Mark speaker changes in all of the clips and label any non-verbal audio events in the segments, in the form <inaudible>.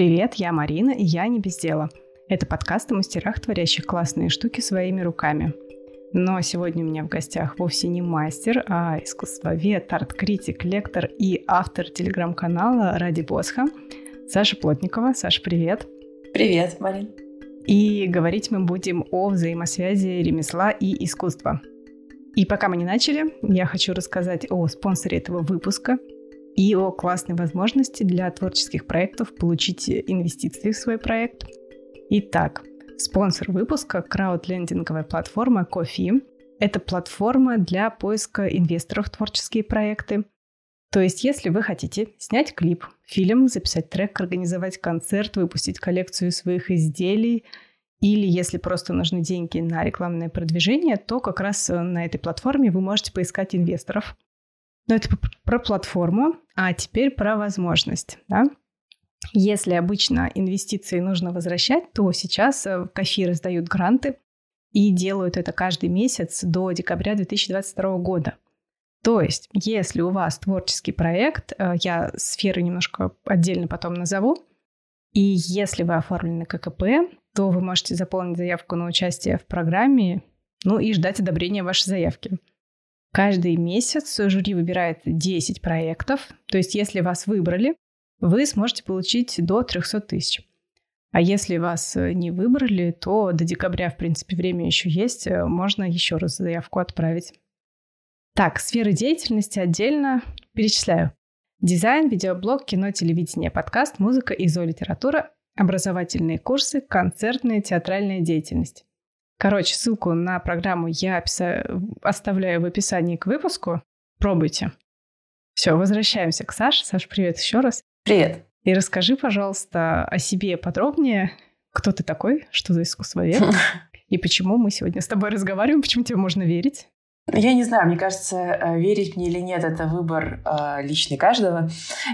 Speaker 1: Привет, я Марина, и я не без дела. Это подкаст о мастерах, творящих классные штуки своими руками. Но сегодня у меня в гостях вовсе не мастер, а искусствовед, арт-критик, лектор и автор телеграм-канала «Ради Босха» Саша Плотникова. Саша, привет.
Speaker 2: Привет, Марин.
Speaker 1: И говорить мы будем о взаимосвязи ремесла и искусства. И пока мы не начали, я хочу рассказать о спонсоре этого выпуска – и о классной возможности для творческих проектов получить инвестиции в свой проект. Итак, спонсор выпуска – краудлендинговая платформа Кофи. Это платформа для поиска инвесторов в творческие проекты. То есть, если вы хотите снять клип, фильм, записать трек, организовать концерт, выпустить коллекцию своих изделий, или если просто нужны деньги на рекламное продвижение, то как раз на этой платформе вы можете поискать инвесторов – но это про платформу, а теперь про возможность. Да? Если обычно инвестиции нужно возвращать, то сейчас э, КАФИ раздают гранты и делают это каждый месяц до декабря 2022 года. То есть, если у вас творческий проект, э, я сферы немножко отдельно потом назову, и если вы оформлены ККП, то вы можете заполнить заявку на участие в программе, ну и ждать одобрения вашей заявки. Каждый месяц жюри выбирает 10 проектов, то есть если вас выбрали, вы сможете получить до 300 тысяч. А если вас не выбрали, то до декабря, в принципе, время еще есть, можно еще раз заявку отправить. Так, сферы деятельности отдельно перечисляю. Дизайн, видеоблог, кино, телевидение, подкаст, музыка и зоолитература, образовательные курсы, концертная, театральная деятельность. Короче, ссылку на программу я описа... оставляю в описании к выпуску. Пробуйте. Все, возвращаемся к Саше. Саш, привет еще раз.
Speaker 2: Привет.
Speaker 1: И расскажи, пожалуйста, о себе подробнее. Кто ты такой? Что за искусствовед? <laughs> И почему мы сегодня с тобой разговариваем? Почему тебе можно верить?
Speaker 2: Я не знаю, мне кажется, э, верить мне или нет, это выбор э, личный каждого.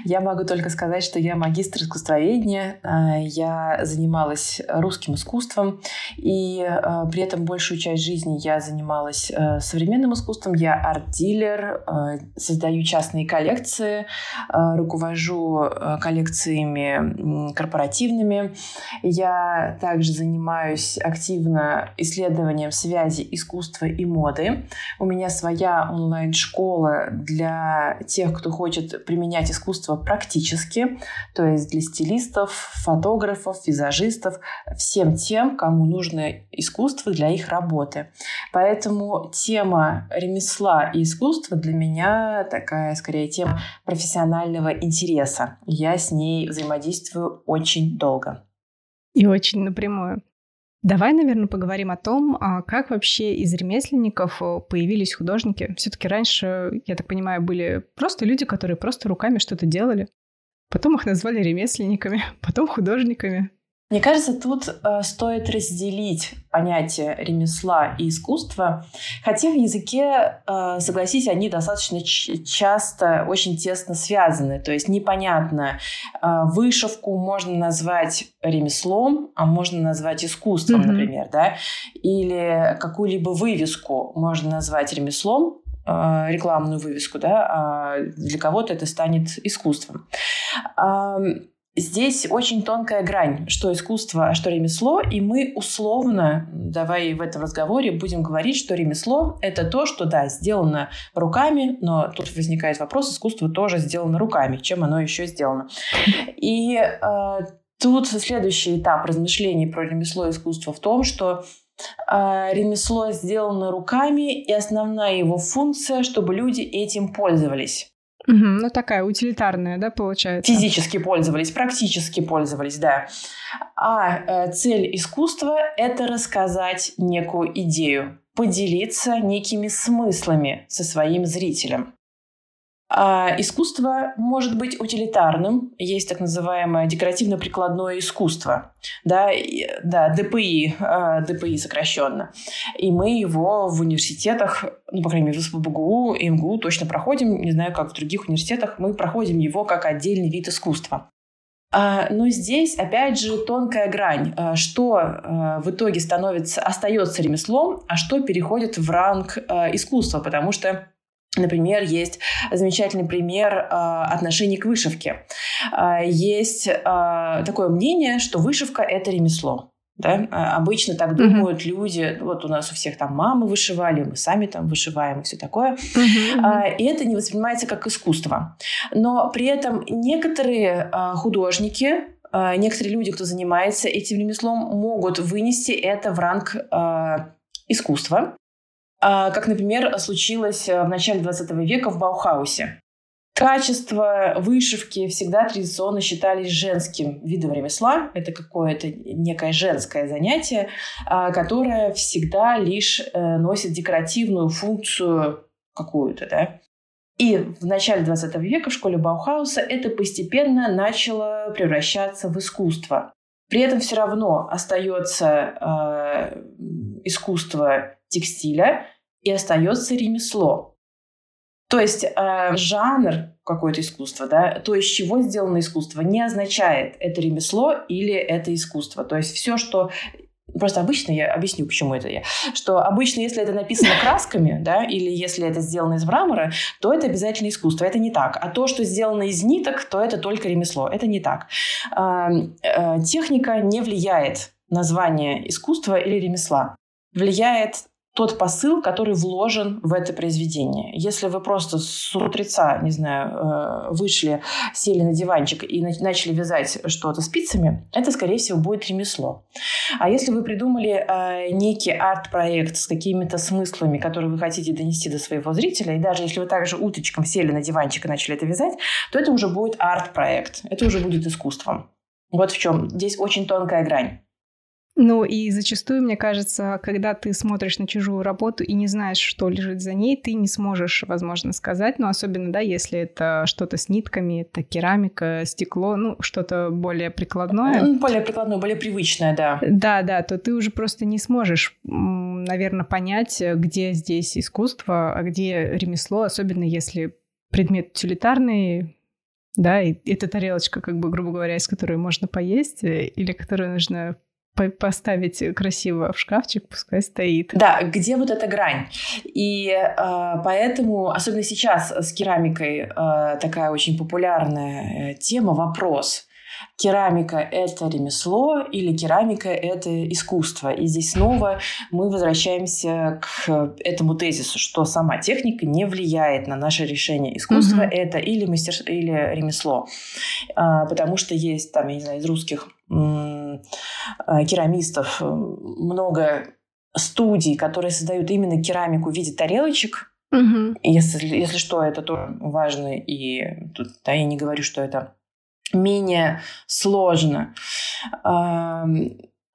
Speaker 2: Я могу только сказать, что я магистр искусствоведения, э, я занималась русским искусством, и э, при этом большую часть жизни я занималась э, современным искусством. Я арт-дилер, э, создаю частные коллекции, э, руковожу э, коллекциями корпоративными. Я также занимаюсь активно исследованием связи искусства и моды. У меня своя онлайн-школа для тех, кто хочет применять искусство практически, то есть для стилистов, фотографов, визажистов, всем тем, кому нужно искусство для их работы. Поэтому тема ремесла и искусства для меня такая, скорее, тема профессионального интереса. Я с ней взаимодействую очень долго.
Speaker 1: И очень напрямую. Давай, наверное, поговорим о том, а как вообще из ремесленников э, появились художники. Все-таки раньше, я так понимаю, были просто люди, которые просто руками что-то делали. Потом их назвали ремесленниками, <laughs> потом художниками.
Speaker 2: Мне кажется, тут э, стоит разделить понятие ремесла и искусства, хотя в языке, э, согласись, они достаточно часто очень тесно связаны. То есть непонятно, э, вышивку можно назвать ремеслом, а можно назвать искусством, mm-hmm. например, да, или какую-либо вывеску можно назвать ремеслом, э, рекламную вывеску, да, а для кого-то это станет искусством. Здесь очень тонкая грань, что искусство, а что ремесло, и мы условно, давай в этом разговоре будем говорить, что ремесло — это то, что, да, сделано руками, но тут возникает вопрос, искусство тоже сделано руками, чем оно еще сделано. И э, тут следующий этап размышлений про ремесло и искусство в том, что э, ремесло сделано руками, и основная его функция, чтобы люди этим пользовались.
Speaker 1: Угу, ну, такая утилитарная, да, получается?
Speaker 2: Физически пользовались, практически пользовались, да. А э, цель искусства — это рассказать некую идею, поделиться некими смыслами со своим зрителем. А искусство может быть утилитарным. Есть так называемое декоративно-прикладное искусство. Да, да, ДПИ, а, ДПИ сокращенно. И мы его в университетах, ну, по крайней мере, в СПБГУ и МГУ точно проходим. Не знаю, как в других университетах. Мы проходим его как отдельный вид искусства. А, но здесь, опять же, тонкая грань, а, что в итоге становится, остается ремеслом, а что переходит в ранг искусства, потому что Например, есть замечательный пример э, отношений к вышивке. есть такое мнение, что вышивка – это ремесло. Да? Обычно так думают mm-hmm. люди. Вот у нас у всех там мамы вышивали, мы сами там вышиваем и все такое. Mm-hmm. И это не воспринимается как искусство. Но при этом некоторые художники, некоторые люди, кто занимается этим ремеслом, могут вынести это в ранг искусства. Как, например, случилось в начале 20 века в Баухаусе. Качество вышивки всегда традиционно считались женским видом ремесла. Это какое-то некое женское занятие, а, которое всегда лишь э, носит декоративную функцию какую-то, да. И в начале 20 века в школе Баухауса это постепенно начало превращаться в искусство. При этом все равно остается э, искусство текстиля и остается ремесло. То есть э, жанр какое-то искусство, да, то, из чего сделано искусство, не означает это ремесло или это искусство. То есть все, что Просто обычно я объясню, почему это я. Что обычно, если это написано <laughs> красками, да, или если это сделано из мрамора, то это обязательно искусство. Это не так. А то, что сделано из ниток, то это только ремесло. Это не так. Э, э, техника не влияет на звание искусства или ремесла. Влияет тот посыл, который вложен в это произведение. Если вы просто с утреца, не знаю, э, вышли, сели на диванчик и начали вязать что-то спицами, это, скорее всего, будет ремесло. А если вы придумали э, некий арт-проект с какими-то смыслами, которые вы хотите донести до своего зрителя, и даже если вы также уточком сели на диванчик и начали это вязать, то это уже будет арт-проект, это уже будет искусством. Вот в чем. Здесь очень тонкая грань.
Speaker 1: Ну и зачастую, мне кажется, когда ты смотришь на чужую работу и не знаешь, что лежит за ней, ты не сможешь, возможно, сказать, но особенно, да, если это что-то с нитками, это керамика, стекло, ну, что-то более прикладное.
Speaker 2: Более прикладное, более привычное, да.
Speaker 1: Да, да, то ты уже просто не сможешь, наверное, понять, где здесь искусство, а где ремесло, особенно если предмет утилитарный, да, и это тарелочка, как бы, грубо говоря, из которой можно поесть, или которую нужно поставить красиво в шкафчик, пускай стоит.
Speaker 2: Да, где вот эта грань? И э, поэтому, особенно сейчас с керамикой э, такая очень популярная э, тема, вопрос. Керамика – это ремесло или керамика – это искусство? И здесь снова мы возвращаемся к этому тезису, что сама техника не влияет на наше решение. Искусство угу. – это или мастерство, или ремесло. А, потому что есть там, я не знаю, из русских Э, керамистов, э, много студий, которые создают именно керамику в виде тарелочек. Угу. Если, если что, это то важно, и тут да, я не говорю, что это менее сложно.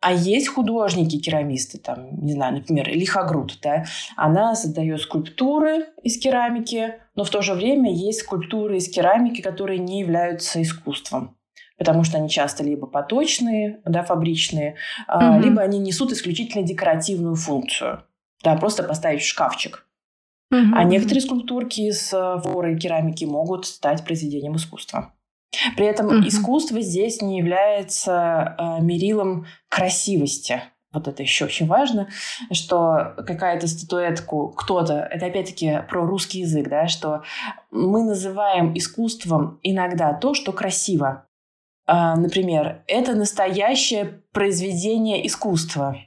Speaker 2: А есть художники-керамисты, там, не знаю, например, Лихогруд, да, она создает скульптуры из керамики, но в то же время есть скульптуры из керамики, которые не являются искусством потому что они часто либо поточные, да, фабричные, угу. либо они несут исключительно декоративную функцию. Да, просто поставить в шкафчик. Угу. А некоторые скульптурки из флоры и керамики могут стать произведением искусства. При этом угу. искусство здесь не является э, мерилом красивости. Вот это еще очень важно, что какая-то статуэтку кто-то, это опять-таки про русский язык, да, что мы называем искусством иногда то, что красиво. А, например, это настоящее произведение искусства,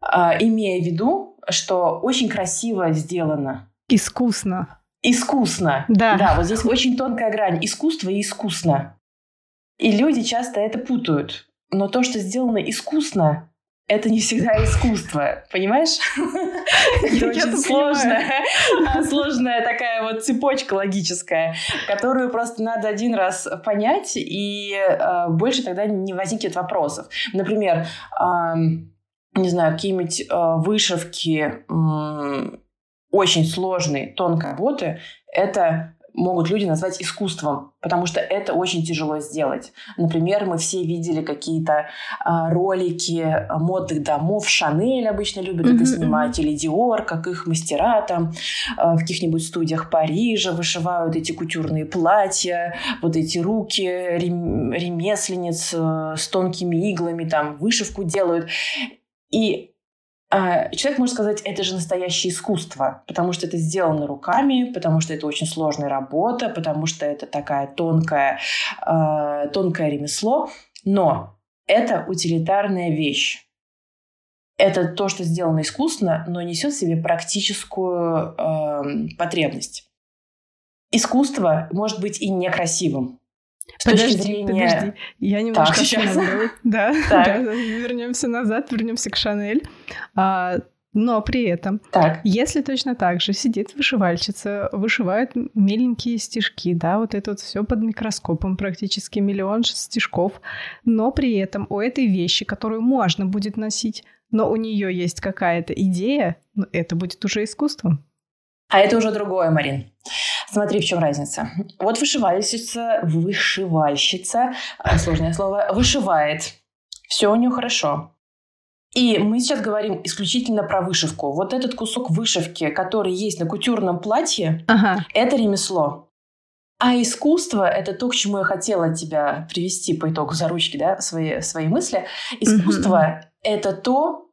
Speaker 2: а, имея в виду, что очень красиво сделано.
Speaker 1: Искусно.
Speaker 2: Искусно. Да. Да, вот здесь очень тонкая грань. Искусство и искусно. И люди часто это путают. Но то, что сделано искусно, это не всегда искусство, понимаешь? <laughs> Это очень сложная, сложная такая вот цепочка логическая, которую просто надо один раз понять, и э, больше тогда не возникнет вопросов. Например, не знаю, какие-нибудь э, вышивки очень сложные, тонкой работы, это могут люди назвать искусством, потому что это очень тяжело сделать. Например, мы все видели какие-то а, ролики модных домов. Шанель обычно любят mm-hmm. это снимать, или Диор, как их мастера там а, в каких-нибудь студиях Парижа вышивают эти кутюрные платья, вот эти руки рем- ремесленниц а, с тонкими иглами там вышивку делают. И человек может сказать, это же настоящее искусство, потому что это сделано руками, потому что это очень сложная работа, потому что это такая тонкая, э, тонкое ремесло. Но это утилитарная вещь. Это то, что сделано искусственно, но несет в себе практическую э, потребность. Искусство может быть и некрасивым.
Speaker 1: С подожди, точки зрения... подожди. Я немножко так, сейчас. Да, <laughs> да, вернемся назад, вернемся к Шанель. А, но при этом, так. если точно так же сидит вышивальщица, вышивает миленькие стежки, да, вот это вот все под микроскопом, практически миллион стежков, но при этом у этой вещи, которую можно будет носить, но у нее есть какая-то идея, ну, это будет уже искусством.
Speaker 2: А это уже другое, Марин. Смотри, в чем разница. Вот вышивальщица, вышивальщица, а, сложное слово, вышивает. Все у нее хорошо. И мы сейчас говорим исключительно про вышивку. Вот этот кусок вышивки, который есть на кутюрном платье, ага. это ремесло. А искусство – это то, к чему я хотела тебя привести по итогу за ручки, да, свои, свои мысли. Искусство mm – это то,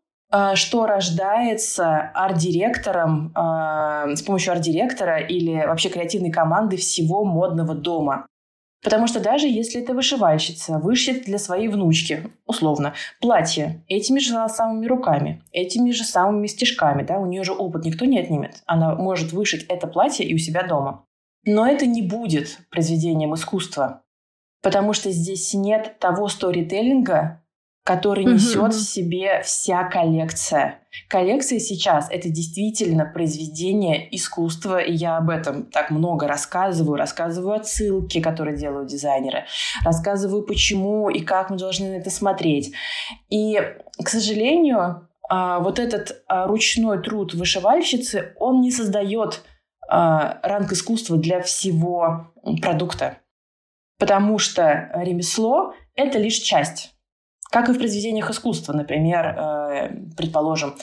Speaker 2: что рождается арт-директором, а, с помощью арт-директора или вообще креативной команды всего модного дома. Потому что даже если это вышивальщица вышьет для своей внучки, условно, платье этими же самыми руками, этими же самыми стежками, да, у нее же опыт никто не отнимет. Она может вышить это платье и у себя дома. Но это не будет произведением искусства, потому что здесь нет того сторителлинга, который несет в себе вся коллекция. Коллекция сейчас это действительно произведение искусства, и я об этом так много рассказываю, рассказываю отсылки, которые делают дизайнеры, рассказываю, почему и как мы должны на это смотреть. И, к сожалению, а, вот этот а, ручной труд вышивальщицы, он не создает а, ранг искусства для всего продукта. Потому что ремесло — это лишь часть как и в произведениях искусства, например, э, предположим,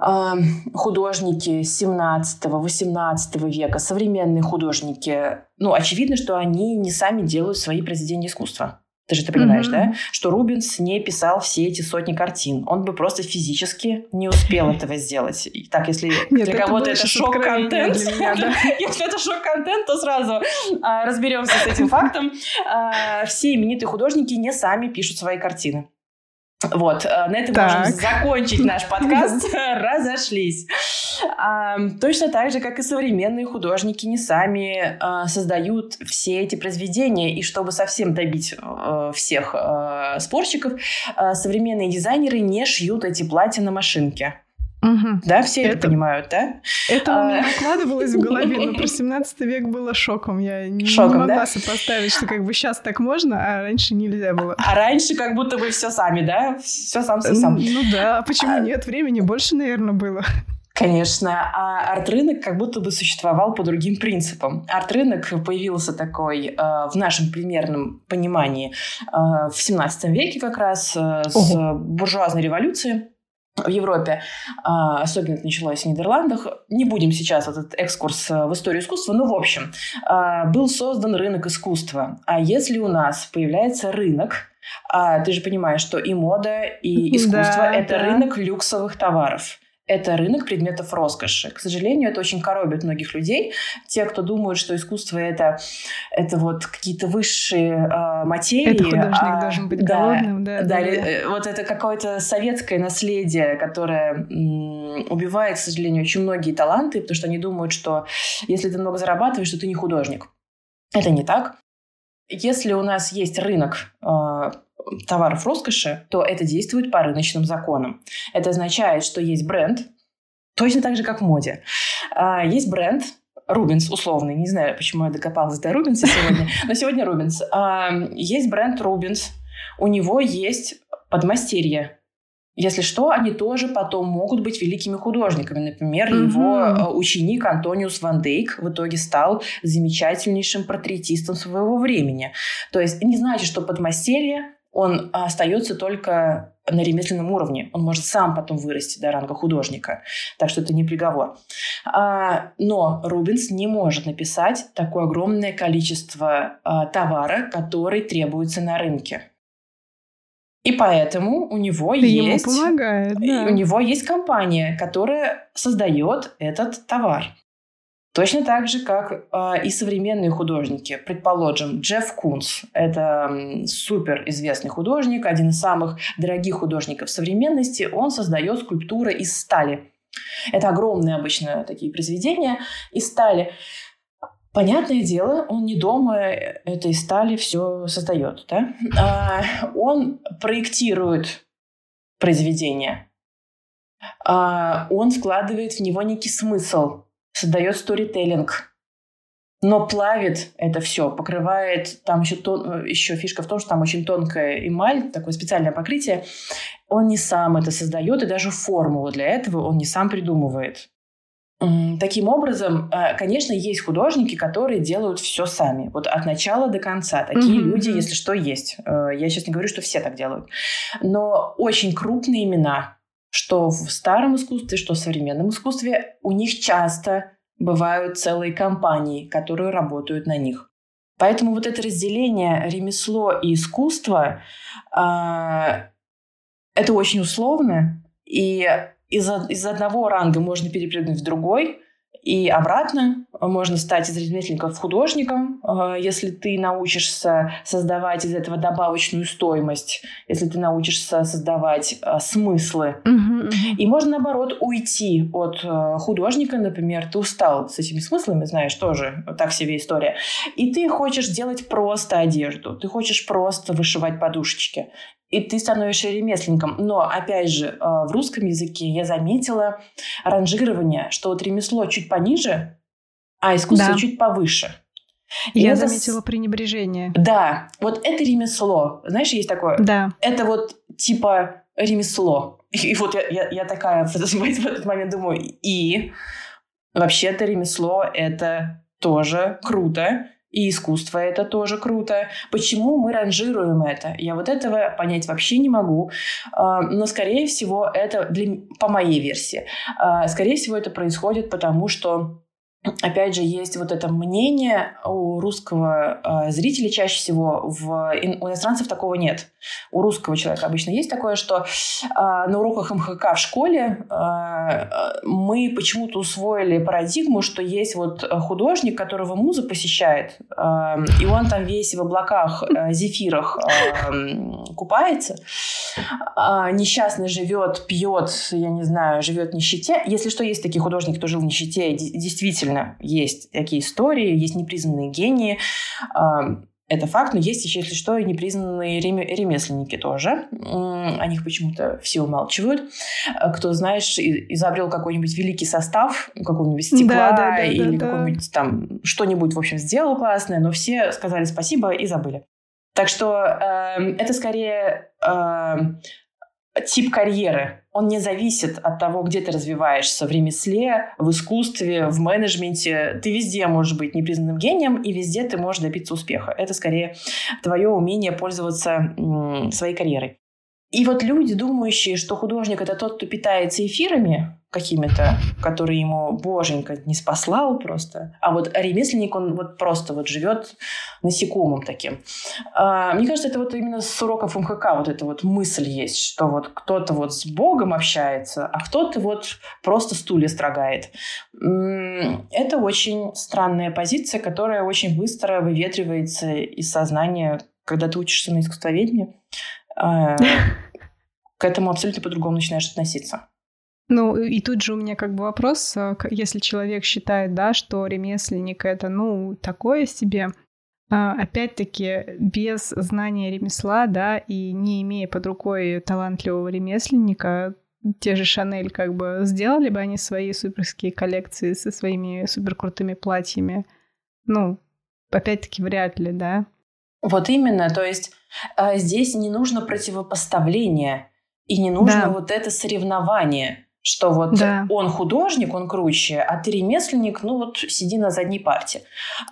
Speaker 2: э, художники 17-18 века, современные художники, ну, очевидно, что они не сами делают свои произведения искусства. Ты же это понимаешь, mm-hmm. да? Что Рубинс не писал все эти сотни картин. Он бы просто физически не успел этого сделать. Так, если Нет, для кого-то это шок-контент, <laughs> если это шок-контент, то сразу а, разберемся с этим фактом. А, все именитые художники не сами пишут свои картины. Вот, э, на этом так. можем закончить наш подкаст. <laughs> <laughs> Разошлись. А, точно так же, как и современные художники не сами а, создают все эти произведения. И чтобы совсем добить а, всех спорщиков, современные дизайнеры не шьют эти платья на машинке. Угу. Да, все это, это понимают, да?
Speaker 1: Это а... у меня укладывалось в голове, но про <laughs> 17 век было шоком. Я не, шоком, не могла да? сопоставить, что как бы сейчас так можно, а раньше нельзя было.
Speaker 2: А раньше как будто бы все сами, да? Все сам все сам.
Speaker 1: Ну да, а почему а... нет? Времени больше, наверное, было.
Speaker 2: Конечно, а арт-рынок как будто бы существовал по другим принципам. Арт-рынок появился такой э, в нашем примерном понимании э, в 17 веке как раз э, с буржуазной революции в Европе, а, особенно это началось в Нидерландах. Не будем сейчас этот экскурс э, в историю искусства, но в общем, а, был создан рынок искусства. А если у нас появляется рынок, а, ты же понимаешь, что и мода, и <laughs> искусство да, это да. рынок люксовых товаров это рынок предметов роскоши. К сожалению, это очень коробит многих людей. Те, кто думают, что искусство это, это вот какие-то высшие э, материи. Это
Speaker 1: художник а, должен быть да, голодным, да.
Speaker 2: Да, да, да. вот это какое-то советское наследие, которое м, убивает, к сожалению, очень многие таланты, потому что они думают, что если ты много зарабатываешь, то ты не художник. Это не так. Если у нас есть рынок э, товаров роскоши, то это действует по рыночным законам. Это означает, что есть бренд, точно так же, как в моде. А, есть бренд, Рубинс условный, не знаю, почему я докопалась до Рубинса сегодня, <laughs> но сегодня Рубинс. А, есть бренд Рубинс, у него есть подмастерье. Если что, они тоже потом могут быть великими художниками. Например, mm-hmm. его а, ученик Антониус Ван Дейк в итоге стал замечательнейшим портретистом своего времени. То есть не значит, что подмастерье он остается только на ремесленном уровне. Он может сам потом вырасти до ранга художника. Так что это не приговор. А, но Рубинс не может написать такое огромное количество а, товара, который требуется на рынке. И поэтому у него
Speaker 1: Ты
Speaker 2: есть...
Speaker 1: Ему помогает, да.
Speaker 2: У него есть компания, которая создает этот товар. Точно так же, как э, и современные художники. Предположим, Джефф Кунс – это супер известный художник, один из самых дорогих художников современности. Он создает скульптуры из стали. Это огромные обычно такие произведения из стали. Понятное дело, он не дома этой стали все создает. Да? <laughs> А, он проектирует произведение. А, он вкладывает в него некий смысл – создает сторителлинг, но плавит это все, покрывает, там еще, тон, еще фишка в том, что там очень тонкая эмаль, такое специальное покрытие, он не сам это создает, и даже формулу для этого он не сам придумывает. Таким образом, э, конечно, есть художники, которые делают все сами, вот от начала до конца. Такие mm-hmm. люди, если что, есть. Э, я сейчас не говорю, что все так делают. Но очень крупные имена, что в старом искусстве, что в современном искусстве, у них часто бывают целые компании, которые работают на них. Поэтому вот это разделение ремесло и искусство э, это очень условно, и из, из одного ранга можно перепрыгнуть в другой, и обратно можно стать из ремесленников художником, э, если ты научишься создавать из этого добавочную стоимость, если ты научишься создавать э, смыслы. И можно, наоборот, уйти от э, художника, например, ты устал с этими смыслами, знаешь, тоже так себе история, и ты хочешь делать просто одежду, ты хочешь просто вышивать подушечки и ты становишься ремесленником. Но, опять же, в русском языке я заметила ранжирование, что вот ремесло чуть пониже, а искусство да. чуть повыше.
Speaker 1: И я это... заметила пренебрежение.
Speaker 2: Да, вот это ремесло. Знаешь, есть такое?
Speaker 1: Да.
Speaker 2: Это вот типа ремесло. И вот я, я, я такая в этот <laughs> момент думаю, и вообще-то ремесло это тоже круто и искусство это тоже круто. Почему мы ранжируем это? Я вот этого понять вообще не могу. А, но, скорее всего, это для, по моей версии. А, скорее всего, это происходит потому, что опять же, есть вот это мнение у русского э, зрителя чаще всего, в, у иностранцев такого нет. У русского человека обычно есть такое, что э, на уроках МХК в школе э, мы почему-то усвоили парадигму, что есть вот художник, которого муза посещает, э, и он там весь в облаках, э, зефирах э, купается, э, несчастно живет, пьет, я не знаю, живет в нищете. Если что, есть такие художники, кто жил в нищете, действительно действительно есть такие истории, есть непризнанные гении, это факт, но есть еще, если что, и непризнанные ремесленники тоже. О них почему-то все умалчивают. Кто, знаешь, изобрел какой-нибудь великий состав какого-нибудь стекла да, да, да, или да, какой-нибудь там что-нибудь, в общем, сделал классное, но все сказали спасибо и забыли. Так что э, это скорее э, тип карьеры. Он не зависит от того, где ты развиваешься в ремесле, в искусстве, в менеджменте. Ты везде можешь быть непризнанным гением, и везде ты можешь добиться успеха. Это скорее твое умение пользоваться своей карьерой. И вот люди, думающие, что художник это тот, кто питается эфирами какими-то, которые ему боженька не спаслал просто, а вот ремесленник, он вот просто вот живет насекомым таким. А, мне кажется, это вот именно с уроков МХК вот эта вот мысль есть, что вот кто-то вот с Богом общается, а кто-то вот просто стулья строгает. Это очень странная позиция, которая очень быстро выветривается из сознания, когда ты учишься на искусствоведении. А, <laughs> к этому абсолютно по-другому начинаешь относиться.
Speaker 1: Ну, и тут же у меня как бы вопрос, а, если человек считает, да, что ремесленник это, ну, такое себе, а, опять-таки, без знания ремесла, да, и не имея под рукой талантливого ремесленника, те же Шанель как бы сделали бы они свои суперские коллекции со своими суперкрутыми платьями? Ну, опять-таки, вряд ли, да?
Speaker 2: Вот именно, то есть э, здесь не нужно противопоставление и не нужно да. вот это соревнование. Что вот да. он художник, он круче, а ты ремесленник, ну вот сиди на задней парте.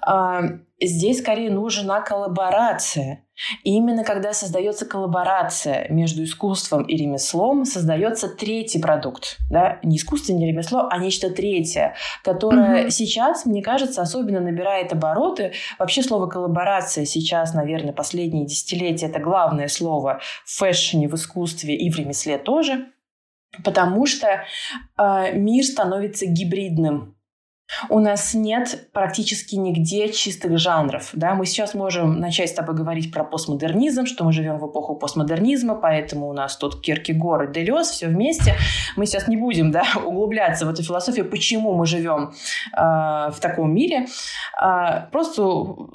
Speaker 2: А, здесь скорее нужна коллаборация. И именно когда создается коллаборация между искусством и ремеслом, создается третий продукт. Да? Не искусство, не ремесло, а нечто третье, которое угу. сейчас, мне кажется, особенно набирает обороты. Вообще слово коллаборация сейчас, наверное, последние десятилетия это главное слово в фэшне, в искусстве и в ремесле тоже. Потому что э, мир становится гибридным. У нас нет практически нигде чистых жанров. Да? Мы сейчас можем начать с тобой говорить про постмодернизм, что мы живем в эпоху постмодернизма, поэтому у нас тут Киркегор и Делес, все вместе. Мы сейчас не будем да, <laughs> углубляться в эту философию, почему мы живем э, в таком мире. Э, просто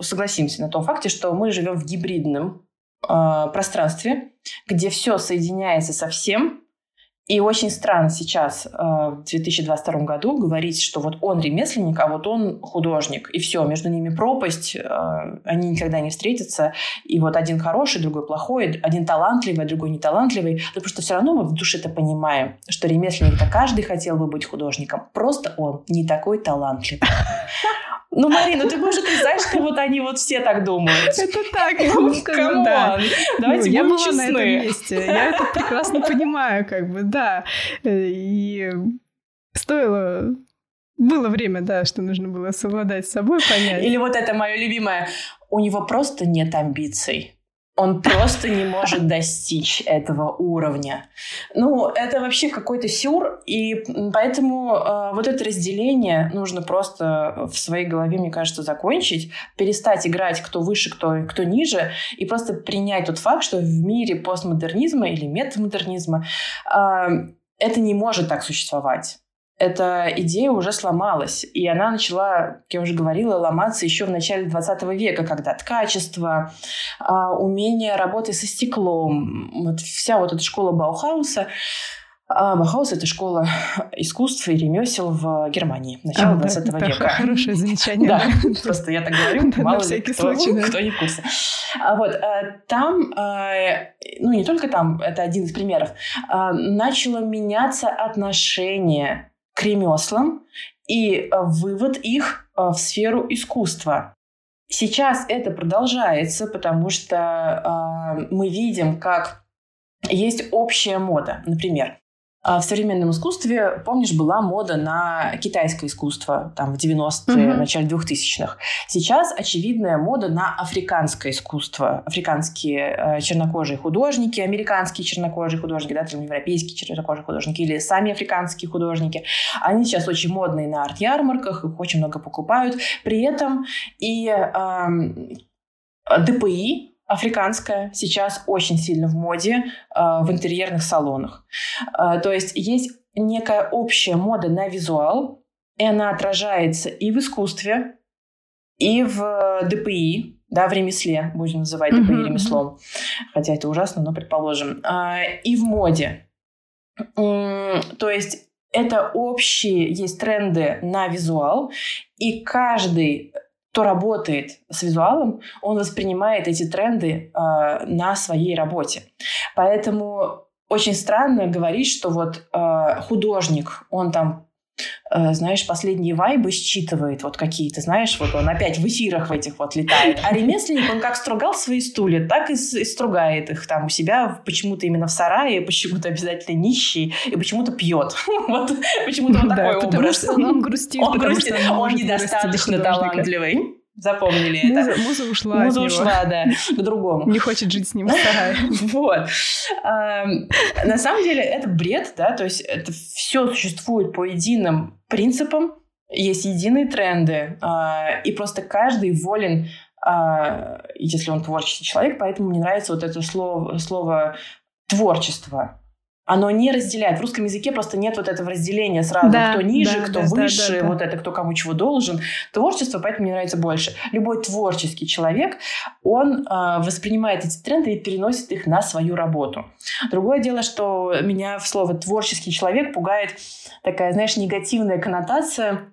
Speaker 2: согласимся на том факте, что мы живем в гибридном э, пространстве, где все соединяется со всем, и очень странно сейчас, э, в 2022 году, говорить, что вот он ремесленник, а вот он художник. И все, между ними пропасть, э, они никогда не встретятся. И вот один хороший, другой плохой, один талантливый, а другой неталантливый. Потому что все равно мы в душе это понимаем, что ремесленник-то каждый хотел бы быть художником. Просто он не такой талантливый. Ну, Марина, ты можешь отрицать, что вот они вот все так думают.
Speaker 1: Это так, я вам скажу, да. Давайте ну, я была честны. на этом месте. Я это прекрасно <laughs> понимаю, как бы, да. И стоило было время, да, что нужно было совладать с собой, понять.
Speaker 2: Или вот это мое любимое. У него просто нет амбиций. Он просто не может достичь этого уровня. Ну, это вообще какой-то сюр, и поэтому э, вот это разделение нужно просто в своей голове, мне кажется, закончить, перестать играть кто выше, кто, кто ниже, и просто принять тот факт, что в мире постмодернизма или метамодернизма э, это не может так существовать эта идея уже сломалась. И она начала, как я уже говорила, ломаться еще в начале 20 века, когда качество, а, умение работы со стеклом, вот вся вот эта школа Баухауса, а Баухаус – это школа искусств и ремесел в Германии начала а, 20 да, века.
Speaker 1: Хорошее замечание.
Speaker 2: Да, просто я так говорю, <laughs> мало ли кто, не в курсе. А вот э, там, ну не только там, это один из примеров, начало меняться отношение к ремеслам и э, вывод их э, в сферу искусства. Сейчас это продолжается, потому что э, мы видим, как есть общая мода. Например, в современном искусстве, помнишь, была мода на китайское искусство там, в 90-е, угу. начале 2000-х. Сейчас очевидная мода на африканское искусство. Африканские э, чернокожие художники, американские чернокожие художники, да, там, европейские чернокожие художники или сами африканские художники. Они сейчас очень модные на арт-ярмарках, их очень много покупают. При этом и э, ДПИ, африканская сейчас очень сильно в моде э, в интерьерных салонах. Э, то есть есть некая общая мода на визуал, и она отражается и в искусстве, и в ДПИ, да, в ремесле, будем называть ДПИ mm-hmm. ремеслом, хотя это ужасно, но предположим, э, и в моде. То есть это общие есть тренды на визуал, и каждый кто работает с визуалом, он воспринимает эти тренды э, на своей работе. Поэтому очень странно говорить, что вот э, художник, он там знаешь, последние вайбы считывает вот какие-то, знаешь, вот он опять в эфирах в этих вот летает. А ремесленник, он как стругал свои стулья, так и, и стругает их там у себя почему-то именно в сарае, почему-то обязательно нищий и почему-то пьет. <laughs> Вот почему-то вот <laughs> такой образ.
Speaker 1: Он грустит,
Speaker 2: он грустит, он недостаточно талантливый. Запомнили муза,
Speaker 1: это. Муза ушла.
Speaker 2: Муза ушла, да, к другому.
Speaker 1: Не хочет жить с ним. <laughs>
Speaker 2: Вот. На самом деле это бред, да, то есть это все существует по единым принципам, есть единые тренды, а, и просто каждый волен, а, если он творческий человек, поэтому мне нравится вот это слово, слово творчество оно не разделяет. В русском языке просто нет вот этого разделения сразу, да, кто ниже, да, кто да, выше, да, да, да. вот это кто кому чего должен. Творчество, поэтому мне нравится больше. Любой творческий человек, он э, воспринимает эти тренды и переносит их на свою работу. Другое дело, что меня в слово творческий человек пугает такая, знаешь, негативная коннотация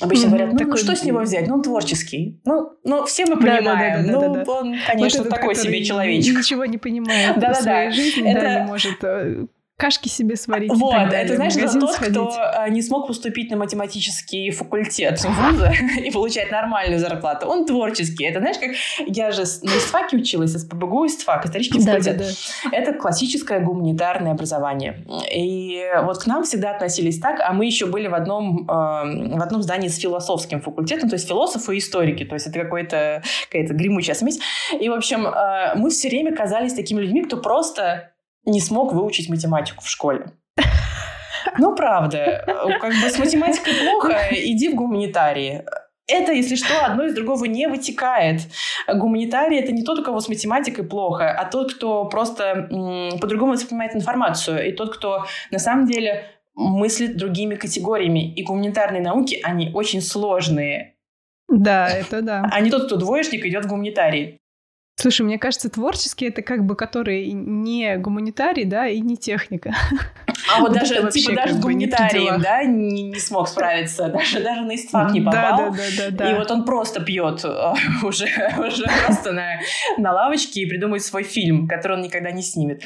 Speaker 2: Обычно mm-hmm, говорят, ну, такой... что с него взять? Ну, он творческий. Ну, ну все мы понимаем. Да, да, да, ну, да, да. он, конечно, вот такой себе человечек.
Speaker 1: Ничего не понимает да, в своей да. жизни, это... да, не может э, кашки себе сварить.
Speaker 2: Вот,
Speaker 1: далее,
Speaker 2: это знаешь, это тот,
Speaker 1: сходить.
Speaker 2: кто а, не смог поступить на математический факультет вуза <laughs> и получать нормальную зарплату. Он творческий. Это знаешь, как я же на ИСТФАКе училась, с ПБГУ ИСТФАК, исторический
Speaker 1: Да,
Speaker 2: факультет.
Speaker 1: да, да.
Speaker 2: Это классическое гуманитарное образование. И вот к нам всегда относились так, а мы еще были в одном, э, в одном здании с философским факультетом, то есть философы и историки, то есть это какой-то, какая-то гремучая смесь. И, в общем, э, мы все время казались такими людьми, кто просто не смог выучить математику в школе. <laughs> Ну, правда. Как бы с математикой плохо, <laughs> иди в гуманитарии. Это, если что, одно из другого не вытекает. Гуманитарий — это не тот, у кого с математикой плохо, а тот, кто просто по-другому воспринимает информацию. И тот, кто на самом деле мыслит другими категориями. И гуманитарные науки, они очень сложные.
Speaker 1: Да, это да.
Speaker 2: А не тот, кто двоечник, идет в гуманитарий.
Speaker 1: Слушай, мне кажется, творческий это как бы который не гуманитарий, да, и не техника.
Speaker 2: А вот, <laughs>
Speaker 1: Вот
Speaker 2: даже,
Speaker 1: вообще
Speaker 2: типа, даже гуманитарием, да, не, не смог справиться. <laughs> Даже, даже на ИСТФАК не попал.
Speaker 1: да, да, да, да.
Speaker 2: И вот он просто пьет э, <laughs> уже, уже просто на, на лавочке и придумает свой фильм, который он никогда не снимет.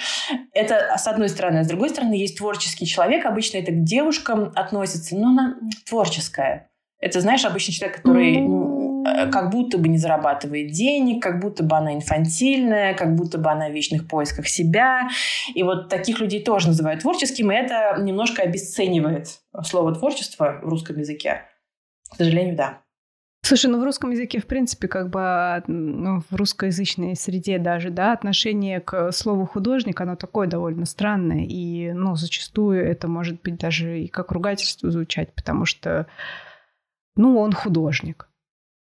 Speaker 2: Это с одной стороны. А с другой стороны, есть творческий человек. Обычно это к девушкам относится, но она творческая. Это, знаешь, обычный человек, который м, э, как будто бы не зарабатывает денег, как будто бы она инфантильная, как будто бы она в вечных поисках себя. И вот таких людей тоже называют творческим, и это немножко обесценивает слово творчество в русском языке. К сожалению, да.
Speaker 1: Слушай, ну в русском языке, в принципе, как бы ну, в русскоязычной среде даже, да, отношение к слову художник, оно такое довольно странное. И, ну, зачастую это может быть даже и как ругательство звучать, потому что, ну, он художник.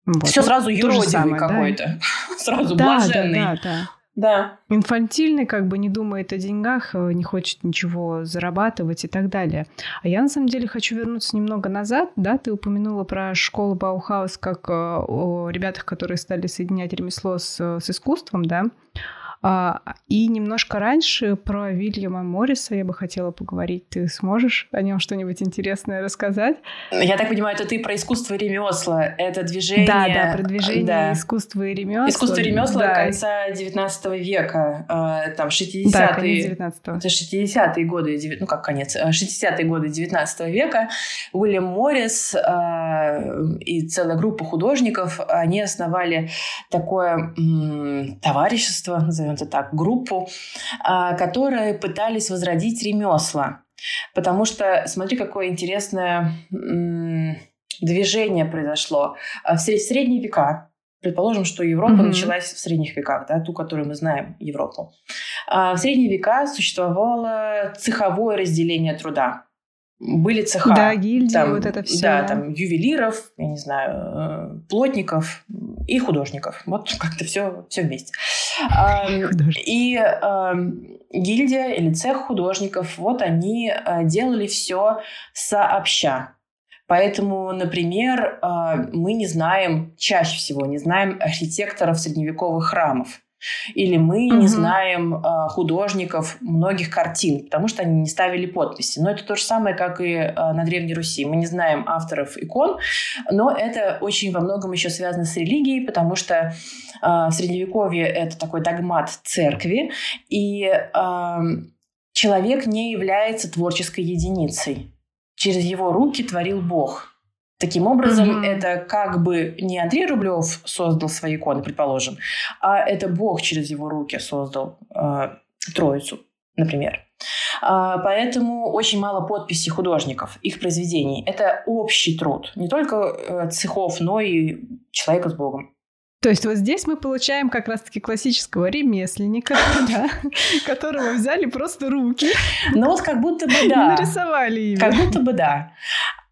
Speaker 1: Вот.
Speaker 2: Все сразу
Speaker 1: же
Speaker 2: юродивый
Speaker 1: самое, да.
Speaker 2: какой-то. <laughs> Сразу
Speaker 1: Да, да,
Speaker 2: блаженный.
Speaker 1: да, да.
Speaker 2: Да.
Speaker 1: Инфантильный, как бы не думает о деньгах, э, не хочет ничего зарабатывать и так далее. А я на самом деле хочу вернуться немного назад. Да, ты упомянула про школу Баухаус как э, о ребятах, которые стали соединять ремесло с, с искусством, да. А, и немножко раньше про Вильяма Морриса я бы хотела поговорить. Ты сможешь о нем что-нибудь интересное рассказать?
Speaker 2: Я так понимаю, это ты про искусство и ремесла. Это движение...
Speaker 1: Да, да, про движение
Speaker 2: да.
Speaker 1: искусства и ремесла.
Speaker 2: Искусство и ремесла
Speaker 1: да.
Speaker 2: конца 19 века, э, там 60-е...
Speaker 1: Да, конец 19-го.
Speaker 2: Это 60-е годы, ну как конец, э, 60-е годы 19 века. Уильям Моррис э, и целая группа художников, они основали такое товарищество, назовем это так, группу, э, которые пытались возродить ремесла. Потому что, смотри, какое интересное движение произошло. А В сре- средние века, предположим, что Европа
Speaker 1: Мгм.
Speaker 2: началась в средних веках, да, ту, которую мы знаем, Европу. А В средние века существовало цеховое разделение труда. Были цеха.
Speaker 1: Да, гильдии,
Speaker 2: Там,
Speaker 1: вот это все.
Speaker 2: Да, там ювелиров, я не знаю, э, плотников и художников. Вот <laughs> как-то все, все вместе. А. И гильдия или цех художников, вот они э, делали все сообща. Поэтому, например, э, мы не знаем, чаще всего не знаем архитекторов средневековых храмов. Или мы
Speaker 1: Мгм.
Speaker 2: не знаем э, художников многих картин, потому что они не ставили подписи. Но это то же самое, как и э, на Древней Руси. Мы не знаем авторов икон, но это очень во многом еще связано с религией, потому что э, в Средневековье это такой догмат церкви, и э, человек не является творческой единицей. Через его руки творил Бог. Таким образом,
Speaker 1: Мгм.
Speaker 2: это как бы не Андрей Рублев создал свои иконы, предположим, а это Бог через его руки создал э, Троицу, например. А, Поэтому очень мало подписей художников, их произведений. Это общий труд, не только э, цехов, но и человека с Богом.
Speaker 1: То есть вот здесь мы получаем как раз-таки классического ремесленника, <laughs> да, которого взяли просто руки
Speaker 2: Но вот как будто бы
Speaker 1: и
Speaker 2: да.
Speaker 1: нарисовали ими.
Speaker 2: Как будто бы да.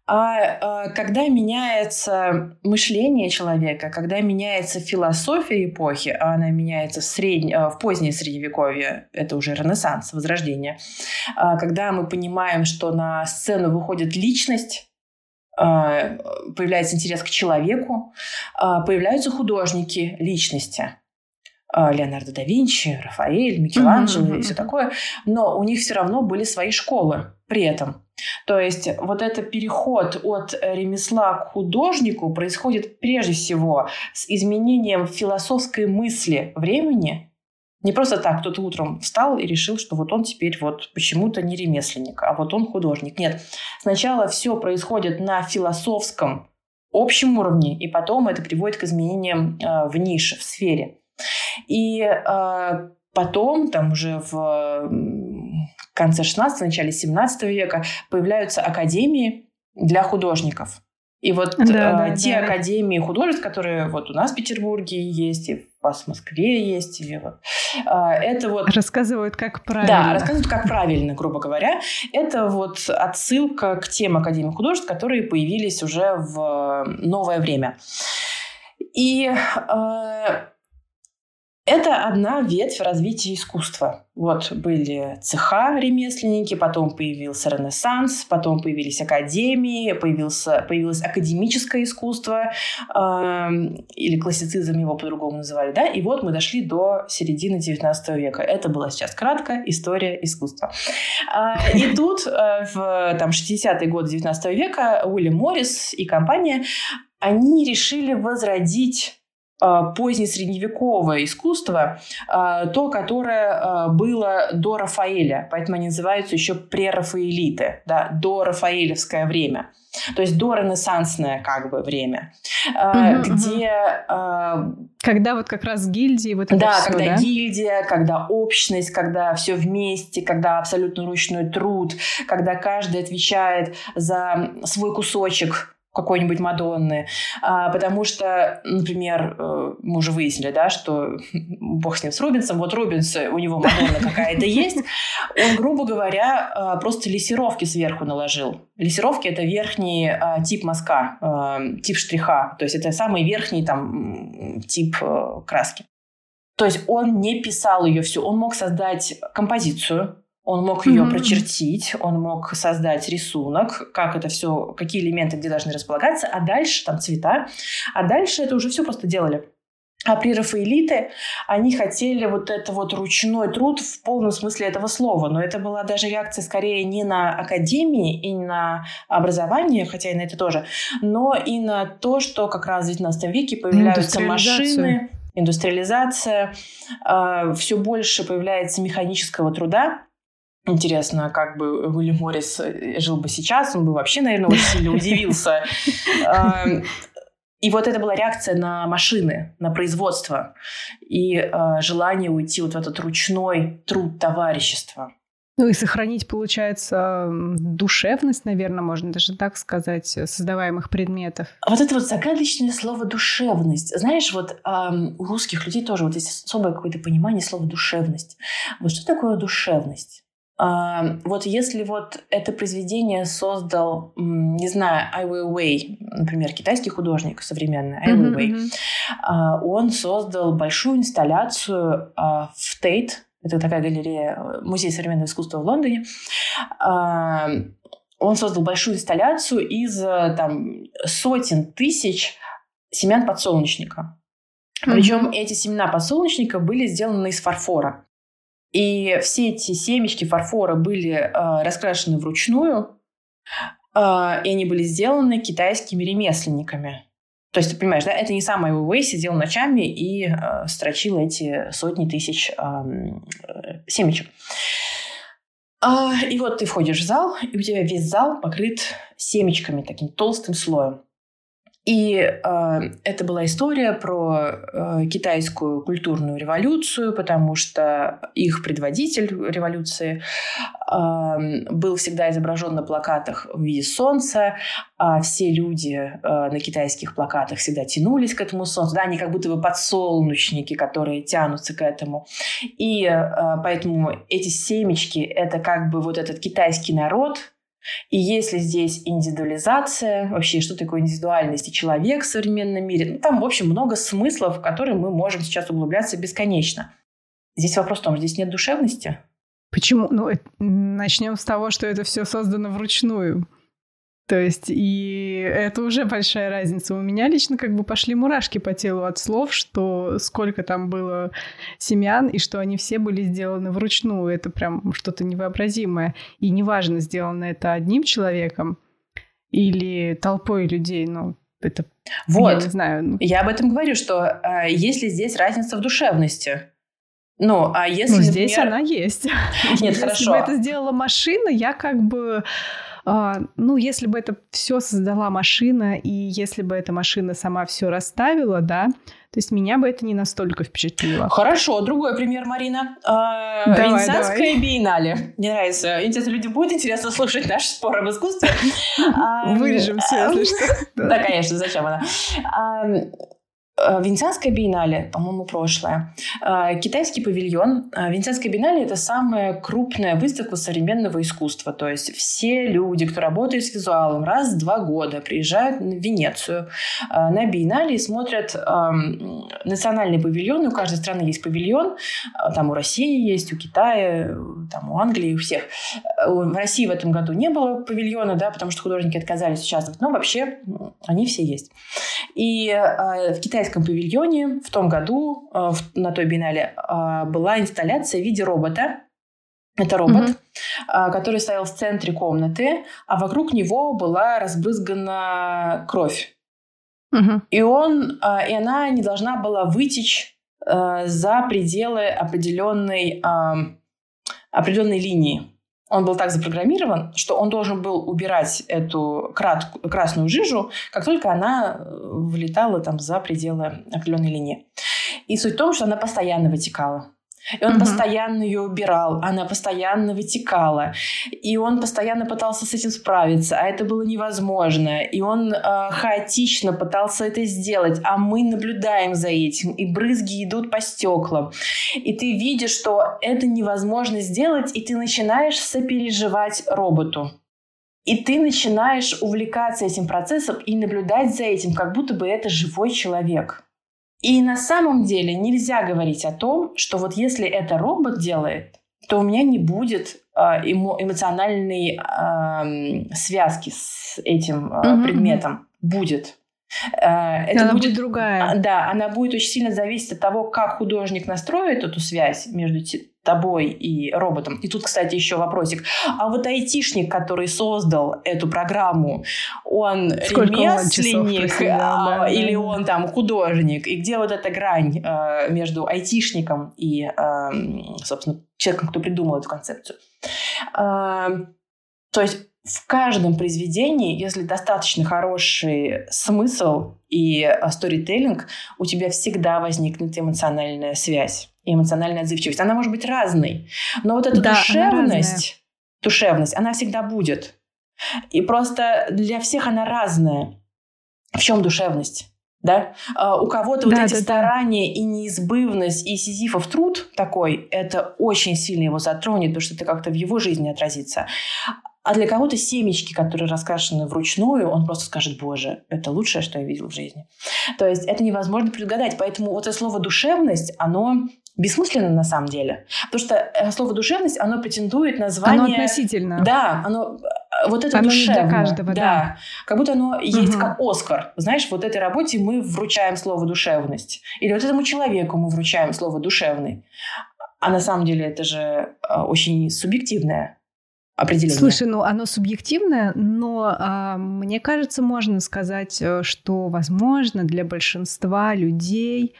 Speaker 2: А, а, когда меняется мышление человека, когда меняется философия эпохи, а она меняется в, средне, а, в позднее средневековье, это уже Ренессанс, Возрождение, а, когда мы понимаем, что на сцену выходит личность, а, появляется интерес к человеку, а, появляются художники личности. А, Леонардо да Винчи, Рафаэль, Микеланджело
Speaker 1: Мгм,
Speaker 2: и все такое. Но у них все равно были свои школы при этом. То есть вот этот переход от ремесла к художнику происходит прежде всего с изменением философской мысли времени Не просто так кто-то утром встал и решил, что вот он теперь вот почему-то не ремесленник, а вот он художник. Нет, сначала все происходит на философском общем уровне, и потом это приводит к изменениям э, в нише, в сфере. И э, потом, там уже в конце 16 начале 17 века появляются академии для художников. И вот да, э, да, те да. академии художеств, которые вот у нас в Петербурге есть, и у вас в Москве есть, и вот, э, это вот...
Speaker 1: Рассказывают, как правильно.
Speaker 2: Да, рассказывают, как правильно, грубо говоря. Это вот отсылка к тем академиям художеств, которые появились уже в новое время. И э, это одна ветвь развития искусства. Вот были цеха ремесленники, потом появился Ренессанс, потом появились академии, появился, появилось академическое искусство, э, или классицизм его по-другому называли, да, и вот мы дошли до середины XIX века. Это была сейчас кратко история искусства. Э, и <laughs> тут э, в там, 60-е годы XIX века Уильям Моррис и компания, они решили возродить позднесредневековое искусство, а, то, которое а, было до Рафаэля, поэтому они называются еще прерафаэлиты, да, до Рафаэлевское время. То есть до ренессансное как бы время, угу, где...
Speaker 1: Угу. Когда вот как раз гильдии вот это
Speaker 2: Да,
Speaker 1: все,
Speaker 2: когда
Speaker 1: да?
Speaker 2: гильдия, когда общность, когда все вместе, когда абсолютно ручной труд, когда каждый отвечает за свой кусочек какой-нибудь Мадонны, а, потому что, например, э, мы уже выяснили, да, что <laughs> бог с ним с Рубинсом, вот Рубинс, у него Мадонна какая-то есть, он, грубо говоря, а, просто лессировки сверху наложил. Лессировки – это верхний а, тип мазка, а, тип штриха, то есть это самый верхний там тип а, краски. То есть он не писал ее всю, он мог создать композицию, он мог ее mm-hmm. прочертить, он мог создать рисунок, как это все, какие элементы где должны располагаться, а дальше там цвета, а дальше это уже все просто делали. А при Рафаэлите они хотели вот это вот ручной труд в полном смысле этого слова. Но это была даже реакция скорее не на академии и не на образование, хотя и на это тоже, но и на то, что как раз в XIX веке появляются машины, индустриализация, э, все больше появляется механического труда, Интересно, как бы Уильям Моррис э, жил бы сейчас, он бы вообще, наверное, очень сильно удивился. <laughs> И вот это была реакция на машины, на производство и э, желание уйти вот в этот ручной труд товарищества.
Speaker 1: Ну и сохранить, получается, душевность, наверное, можно даже так сказать, создаваемых предметов.
Speaker 2: Вот это вот загадочное слово «душевность». Знаешь, вот эм, у русских людей тоже вот есть особое какое-то понимание слова «душевность». Вот что такое душевность? Вот если вот это произведение создал, не знаю, Ai Weiwei, например, китайский художник современный Ai Weiwei, mm-hmm. он создал большую инсталляцию а, в Тейт, это такая галерея, музей современного искусства в Лондоне, он создал большую инсталляцию из там, сотен тысяч семян подсолнечника. Причем mm-hmm. эти семена подсолнечника были сделаны из фарфора. И все эти семечки фарфора были э, раскрашены вручную, э, и они были сделаны китайскими ремесленниками. То есть, ты понимаешь, да, это не сам Ai сидел ночами и э, строчил эти сотни тысяч э, семечек. А, и вот ты входишь в зал, и у тебя весь зал покрыт семечками, таким толстым слоем. И э, это была история про э, китайскую культурную революцию, потому что их предводитель революции э, был всегда изображен на плакатах в виде солнца, а все люди э, на китайских плакатах всегда тянулись к этому солнцу, да, они как будто бы подсолнечники, которые тянутся к этому. И э, поэтому эти семечки — это как бы вот этот китайский народ, и если здесь индивидуализация, вообще что такое индивидуальность и человек в современном мире, ну, там, в общем, много смыслов, в которые мы можем сейчас углубляться бесконечно. Здесь вопрос в том, здесь нет душевности.
Speaker 1: Почему? Ну, начнем с того, что это все создано вручную. То есть, и это уже большая разница. У меня лично как бы пошли мурашки по телу от слов, что сколько там было семян, и что они все были сделаны вручную. Это прям что-то невообразимое. И неважно, сделано это одним человеком или толпой людей, ну, это
Speaker 2: вот. Я не знаю. Я об этом говорю, что э, есть ли здесь разница в душевности? Ну, а если,
Speaker 1: ну, здесь например... она есть.
Speaker 2: Нет,
Speaker 1: если
Speaker 2: хорошо.
Speaker 1: Если бы это сделала машина, я как бы... А, ну, если бы это все создала машина, и если бы эта машина сама все расставила, да, то есть меня бы это не настолько впечатлило.
Speaker 2: Хорошо, другой пример, Марина. А, Венецианская биеннале. Мне нравится. Интересно, людям будет интересно слушать наш спор об искусстве. <laughs>
Speaker 1: Вырежем все, если что.
Speaker 2: Да, конечно, зачем она? Э, Венецианская биеннале, по-моему, прошлое. Э, китайский павильон. Э, Венецианская биеннале – это самая крупная выставка современного искусства. То есть все люди, кто работает с визуалом, раз в два года приезжают в Венецию на биеннале и смотрят эм, национальные павильоны. У каждой страны есть павильон. Там у России есть, у Китая, там у Англии, у всех. В России в этом году не было павильона, да, потому что художники отказались участвовать. Но вообще они все есть. И в Китае китайском павильоне в том году э, на той биеннале э, была инсталляция в виде робота. Это робот, mm-hmm. который стоял в центре комнаты, а вокруг него была разбрызгана кровь. Mm-hmm. И он, и она не должна была вытечь за пределы определенной, определенной линии он был так запрограммирован, что он должен был убирать эту крат, красную жижу, как только она э, вылетала там за пределы определенной линии. И суть в том, что она постоянно вытекала. И он угу. постоянно ее убирал, она постоянно вытекала. И он постоянно пытался с этим справиться, а это было невозможно. И он э, хаотично пытался это сделать, а мы наблюдаем за этим, и брызги идут по стеклам. И ты видишь, что это невозможно сделать, и ты начинаешь сопереживать роботу. И ты начинаешь увлекаться этим процессом и наблюдать за этим, как будто бы это живой человек. И на самом деле нельзя говорить о том, что вот если это робот делает, то у меня не будет э, эмо- эмоциональной э, связки с этим э, mm-hmm. предметом. Будет.
Speaker 1: Э, это она будет, будет другая.
Speaker 2: А, да, она будет очень сильно зависеть от того, как художник настроит эту связь между тобой и роботом. И тут, кстати, еще вопросик. А вот айтишник, который создал эту программу, он Сколько ремесленник он а, да, или да. он там художник? И где вот эта грань э, между айтишником и, э, собственно, человеком, кто придумал эту концепцию? Э, то есть в каждом произведении, если достаточно хороший смысл и сторителлинг, у тебя всегда возникнет эмоциональная связь эмоциональная отзывчивость. Она может быть разной, но вот эта да, душевность, она душевность, она всегда будет. И просто для всех она разная. В чем душевность? Да? А у кого-то да, вот эти да, старания да. и неизбывность, и сизифов труд такой, это очень сильно его затронет, потому что это как-то в его жизни отразится. А для кого-то семечки, которые раскрашены вручную, он просто скажет, боже, это лучшее, что я видел в жизни. То есть это невозможно предугадать. Поэтому вот это слово «душевность», оно бессмысленно на самом деле. Потому что э, слово «душевность», оно претендует на звание...
Speaker 1: Оно относительно.
Speaker 2: Да, оно... Э, вот это оно душевно. для каждого, да. да. Как будто оно есть угу. как Оскар. Знаешь, вот этой работе мы вручаем слово «душевность». Или вот этому человеку мы вручаем слово «душевный». А на самом деле это же э, очень субъективное определение.
Speaker 1: Слушай, ну оно субъективное, но а, мне кажется, можно сказать, э, что, возможно, для большинства людей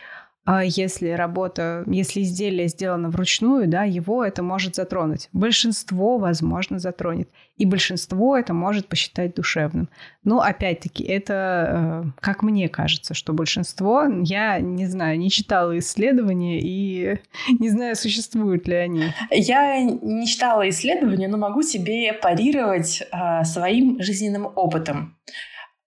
Speaker 1: если работа, если изделие сделано вручную, да, его это может затронуть. Большинство, возможно, затронет. И большинство это может посчитать душевным. Но, опять-таки, это, э, как мне кажется, что большинство, я не знаю, не читала исследования и <laughs> не знаю, существуют ли они.
Speaker 2: Я не читала исследования, но могу себе парировать а, своим жизненным опытом.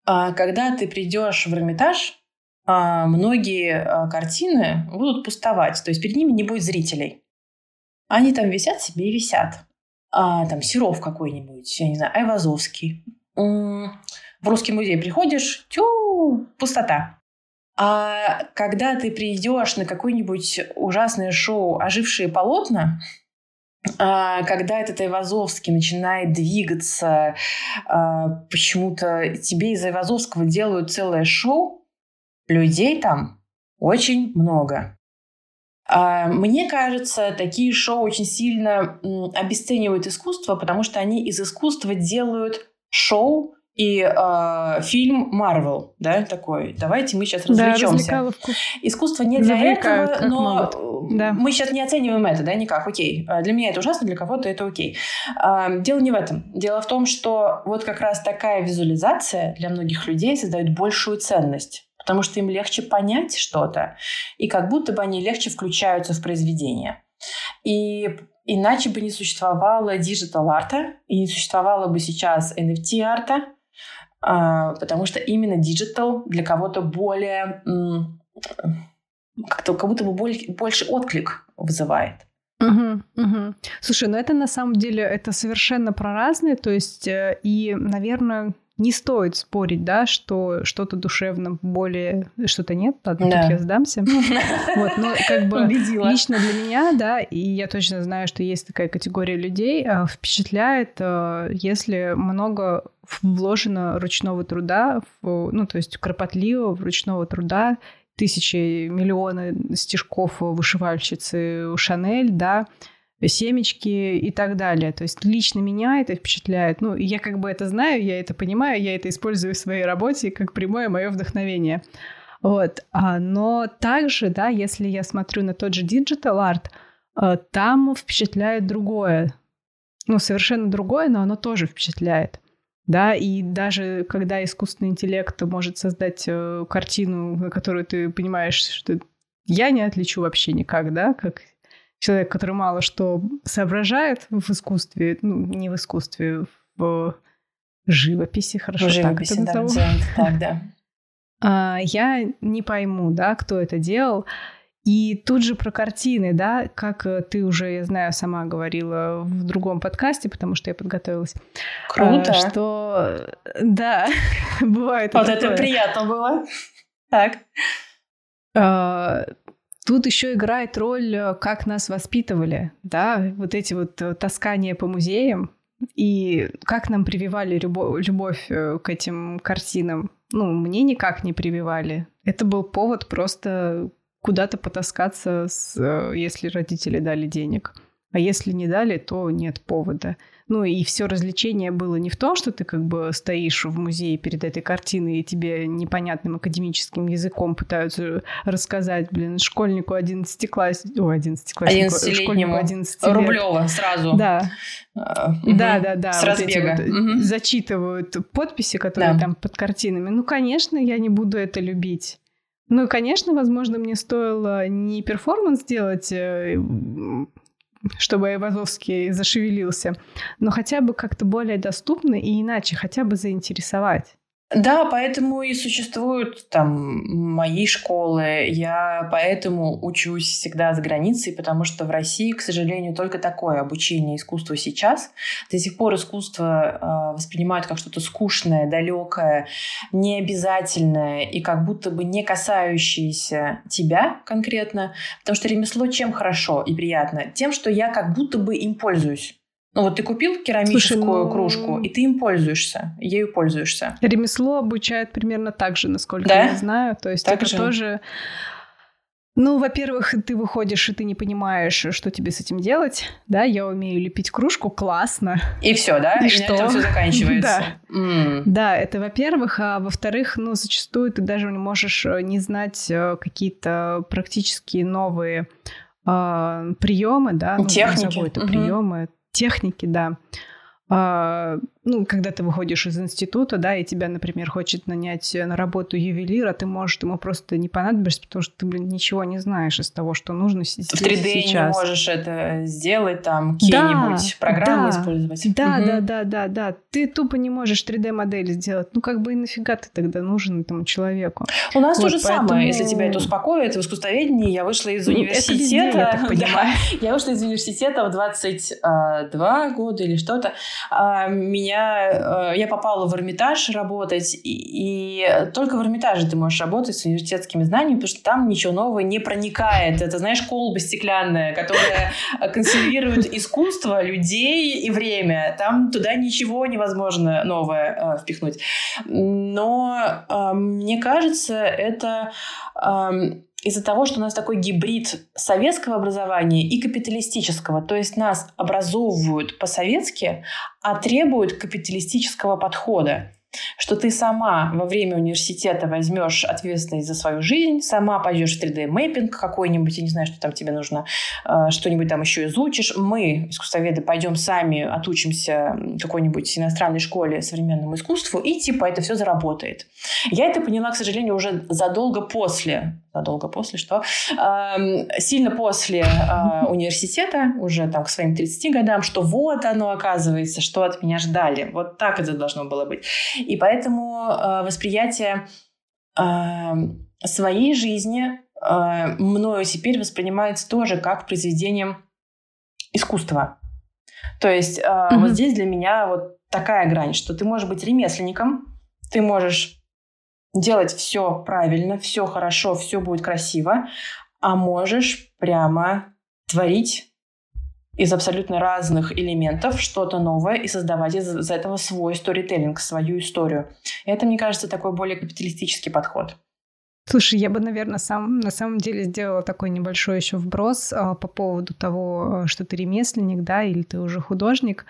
Speaker 2: А, когда ты придешь в Эрмитаж, а, многие а, картины будут пустовать, то есть перед ними не будет зрителей. Они там висят себе и висят. А, там Серов какой-нибудь, я не знаю, Айвазовский. В русский музей приходишь, тю, пустота. А когда ты придешь на какое-нибудь ужасное шоу «Ожившие полотна», а, когда этот Айвазовский начинает двигаться, почему-то тебе из Айвазовского делают целое шоу, Людей там очень много. А, мне кажется, такие шоу очень сильно обесценивают искусство, потому что они из искусства делают шоу и э, фильм Марвел, да, такой. Давайте мы сейчас развлечемся. Да, Искусство не для
Speaker 1: Завлекают,
Speaker 2: этого, но
Speaker 1: могут. да.
Speaker 2: мы сейчас не оцениваем это, да, никак. Окей, а, для меня это ужасно, для кого-то это окей. Э, дело не в этом. Дело в том, что вот как раз такая визуализация для многих людей создает большую ценность, потому что им легче понять что-то, и как будто бы они легче включаются в произведение. И иначе бы не существовало digital-арта, и не существовало бы сейчас NFT-арта, а, потому что именно digital для кого-то более как-то как будто бы больше отклик вызывает.
Speaker 1: Угу, угу. Слушай, ну это на самом деле это совершенно про разные, то есть э, и, наверное, не стоит спорить, да, что что-то душевно более, что-то нет, ладно, да. тут я сдамся. <laughs> Вот, но как бы Убедила. лично для меня, да, и я точно знаю, что есть такая категория людей, а, впечатляет, а, если много вложено ручного труда, ну, то есть кропотливого ручного труда, тысячи, миллионы стежков вышивальщицы Шанель, да, семечки и так далее. То есть лично меня это впечатляет. Ну, я как бы это знаю, я это понимаю, я это использую в своей работе как прямое мое вдохновение. Вот. А, но также, да, если я смотрю на тот же digital art, э, там впечатляет другое. Ну, совершенно другое, но оно тоже впечатляет. Да, и даже когда искусственный интеллект может создать э, картину, на которую ты понимаешь, что я не отличу вообще никак, да, как человек, который мало что соображает в искусстве, ну, не в искусстве, в живописи, хорошо
Speaker 2: в живописи, так это да, так, да. <laughs>
Speaker 1: А, я не пойму, да, кто это делал. И тут же про картины, да, как э, ты уже, я знаю, сама говорила в другом подкасте, потому что я подготовилась.
Speaker 2: Круто.
Speaker 1: А, что, да, <laughs> бывает.
Speaker 2: Вот это приятно было. Так.
Speaker 1: Тут еще играет роль, э, как нас воспитывали, да, вот эти вот э, таскания по музеям и как нам прививали любовь э, к этим картинам. Ну, мне никак не прививали. Это был повод просто куда-то потаскаться, с, если родители дали денег. А если не дали, то нет повода. Ну и все развлечение было не в том, что ты как бы стоишь в музее перед этой картиной и тебе непонятным академическим языком пытаются рассказать, блин, школьнику 11 класс... О, 11 класснику, школьнику 11 лет.
Speaker 2: Рублева сразу.
Speaker 1: Да. Uh, да, да, да.
Speaker 2: С вот разбега. Вот
Speaker 1: uh-huh. Зачитывают подписи, которые да. там под картинами. Ну, конечно, я не буду это любить. Ну, и, конечно, возможно, мне стоило не перформанс делать, э, чтобы Айвазовский зашевелился, но хотя бы как-то более доступно и иначе, хотя бы заинтересовать.
Speaker 2: Да, поэтому и существуют там мои школы. Я поэтому учусь всегда за границей, потому что в России, к сожалению, только такое обучение искусству сейчас. До сих пор искусство э, воспринимают как что-то скучное, далекое, необязательное и как будто бы не касающееся тебя конкретно. Потому что ремесло чем хорошо и приятно? Тем, что я как будто бы им пользуюсь. Ну вот ты купил керамическую Слушай, ну... кружку, и ты им пользуешься, ею пользуешься.
Speaker 1: Ремесло обучают примерно так же, насколько да? я знаю. То есть так это же? тоже... Ну, во-первых, ты выходишь, и ты не понимаешь, что тебе с этим делать. Да, я умею лепить кружку, классно.
Speaker 2: И все, да?
Speaker 1: И, и
Speaker 2: что? Это все заканчивается. <laughs>
Speaker 1: да. Mm. да, это во-первых. А во-вторых, ну, зачастую ты даже не можешь э, не знать э, какие-то практически новые э, приемы, да,
Speaker 2: ну, техники,
Speaker 1: это угу. приемы, техники, да. А, ну, когда ты выходишь из института, да, и тебя, например, хочет нанять на работу ювелира, ты можешь ему просто не понадобишься, потому что ты, блин, ничего не знаешь из того, что нужно здесь В 3D сейчас.
Speaker 2: не можешь это сделать, там, какие-нибудь да, программы да, использовать.
Speaker 1: Да, угу. да, да, да, да. Ты тупо не можешь 3D-модель сделать. Ну, как бы и нафига ты тогда нужен этому человеку?
Speaker 2: У нас вот, то же поэтому... самое, если тебя это успокоит. В искусствоведении я вышла из университета. Это везде, я так <laughs> понимаю. Да, я вышла из университета в 22 года или что-то. А, меня, э, я попала в Эрмитаж работать, и, и только в Эрмитаже ты можешь работать с университетскими знаниями, потому что там ничего нового не проникает. Это, знаешь, колба стеклянная, которая консервирует искусство, людей и время. Там туда ничего невозможно новое э, впихнуть. Но э, мне кажется, это э, из-за того, что у нас такой гибрид советского образования и капиталистического, то есть нас образовывают по-советски, а требуют капиталистического подхода. что ты сама во время университета возьмешь ответственность за свою жизнь, сама пойдешь в 3D-мэппинг какой-нибудь, я не знаю, что там тебе нужно, э, что-нибудь там еще изучишь. Мы, искусствоведы, пойдем сами, отучимся в какой-нибудь иностранной школе современному искусству, и типа это все заработает. Я это поняла, к сожалению, уже задолго после задолго после, что э, сильно после э, университета, уже там к своим 30 годам, что вот оно оказывается, что от меня ждали. Вот так это должно было быть. И поэтому э, восприятие э, своей жизни э, мною теперь воспринимается тоже как произведением искусства. То есть э, mm-hmm. вот здесь для меня вот такая грань, что ты можешь быть ремесленником, ты можешь делать все правильно, все хорошо, все будет красиво, а можешь прямо творить из абсолютно разных элементов что-то новое и создавать из, из этого свой сторителлинг, свою историю. Это, мне кажется, такой более капиталистический подход.
Speaker 1: Слушай, я бы, наверное, сам, на самом деле сделала такой небольшой еще вброс а, по поводу того, что ты ремесленник, да, или ты уже художник.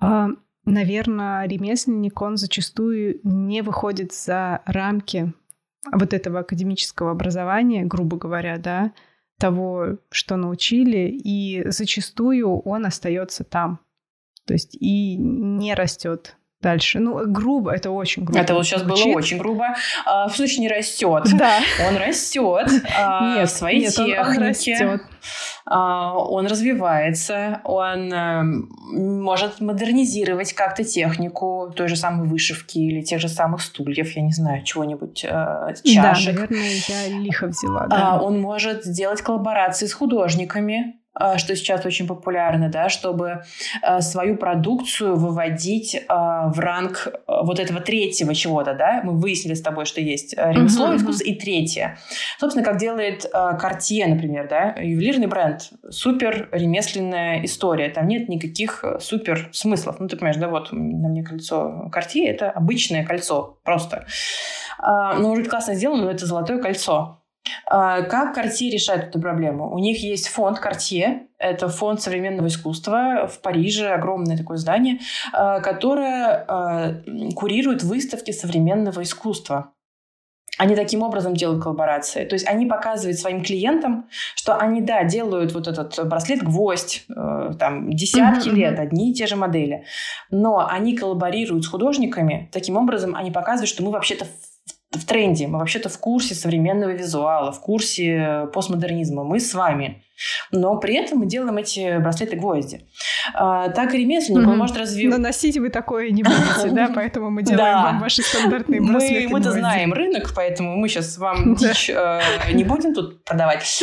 Speaker 1: А, наверное, ремесленник, он зачастую не выходит за рамки вот этого академического образования, грубо говоря, да, того, что научили, и зачастую он остается там. То есть и не растет дальше. Ну, грубо, это очень грубо.
Speaker 2: Это вот сейчас звучит. было очень грубо. А, в случае не растет. Да. Он растет а, нет, в своей нет, технике. Он, он растет. А, он развивается, он а, может модернизировать как-то технику той же самой вышивки или тех же самых стульев, я не знаю, чего-нибудь, а, чашек.
Speaker 1: Да, наверное, я лихо взяла. Да.
Speaker 2: А, он может делать коллаборации с художниками, что сейчас очень популярно, да, чтобы а, свою продукцию выводить а, в ранг вот этого третьего чего-то, да. Мы выяснили с тобой, что есть ремесло, uh-huh, искусство и третье. Собственно, как делает Cartier, например, да, ювелирный бренд, супер ремесленная история. Там нет никаких супер смыслов. Ну, ты понимаешь, да, вот на мне кольцо Cartier, это обычное кольцо, просто. Но может быть классно сделано, но это золотое кольцо. А, как Cartier решает эту проблему? У них есть фонд Cartier, это фонд современного искусства в Париже, огромное такое здание, а, которое а, курирует выставки современного искусства. Они таким образом делают коллаборации. То есть они показывают своим клиентам, что они, да, делают вот этот браслет-гвоздь, э, там, десятки uh-huh, лет, одни и те же модели. Но они коллаборируют с художниками. Таким образом, они показывают, что мы вообще-то в тренде, мы вообще-то в курсе современного визуала, в курсе постмодернизма. Мы с вами. Но при этом мы делаем эти браслеты-гвозди. А, так и ремесленник, mm-hmm. он может развивать...
Speaker 1: Но носить вы такое не будете, да? <laughs> Поэтому мы делаем вам ваши стандартные браслеты
Speaker 2: Мы-то знаем рынок, поэтому мы сейчас вам <laughs> дичь э, не будем тут продавать.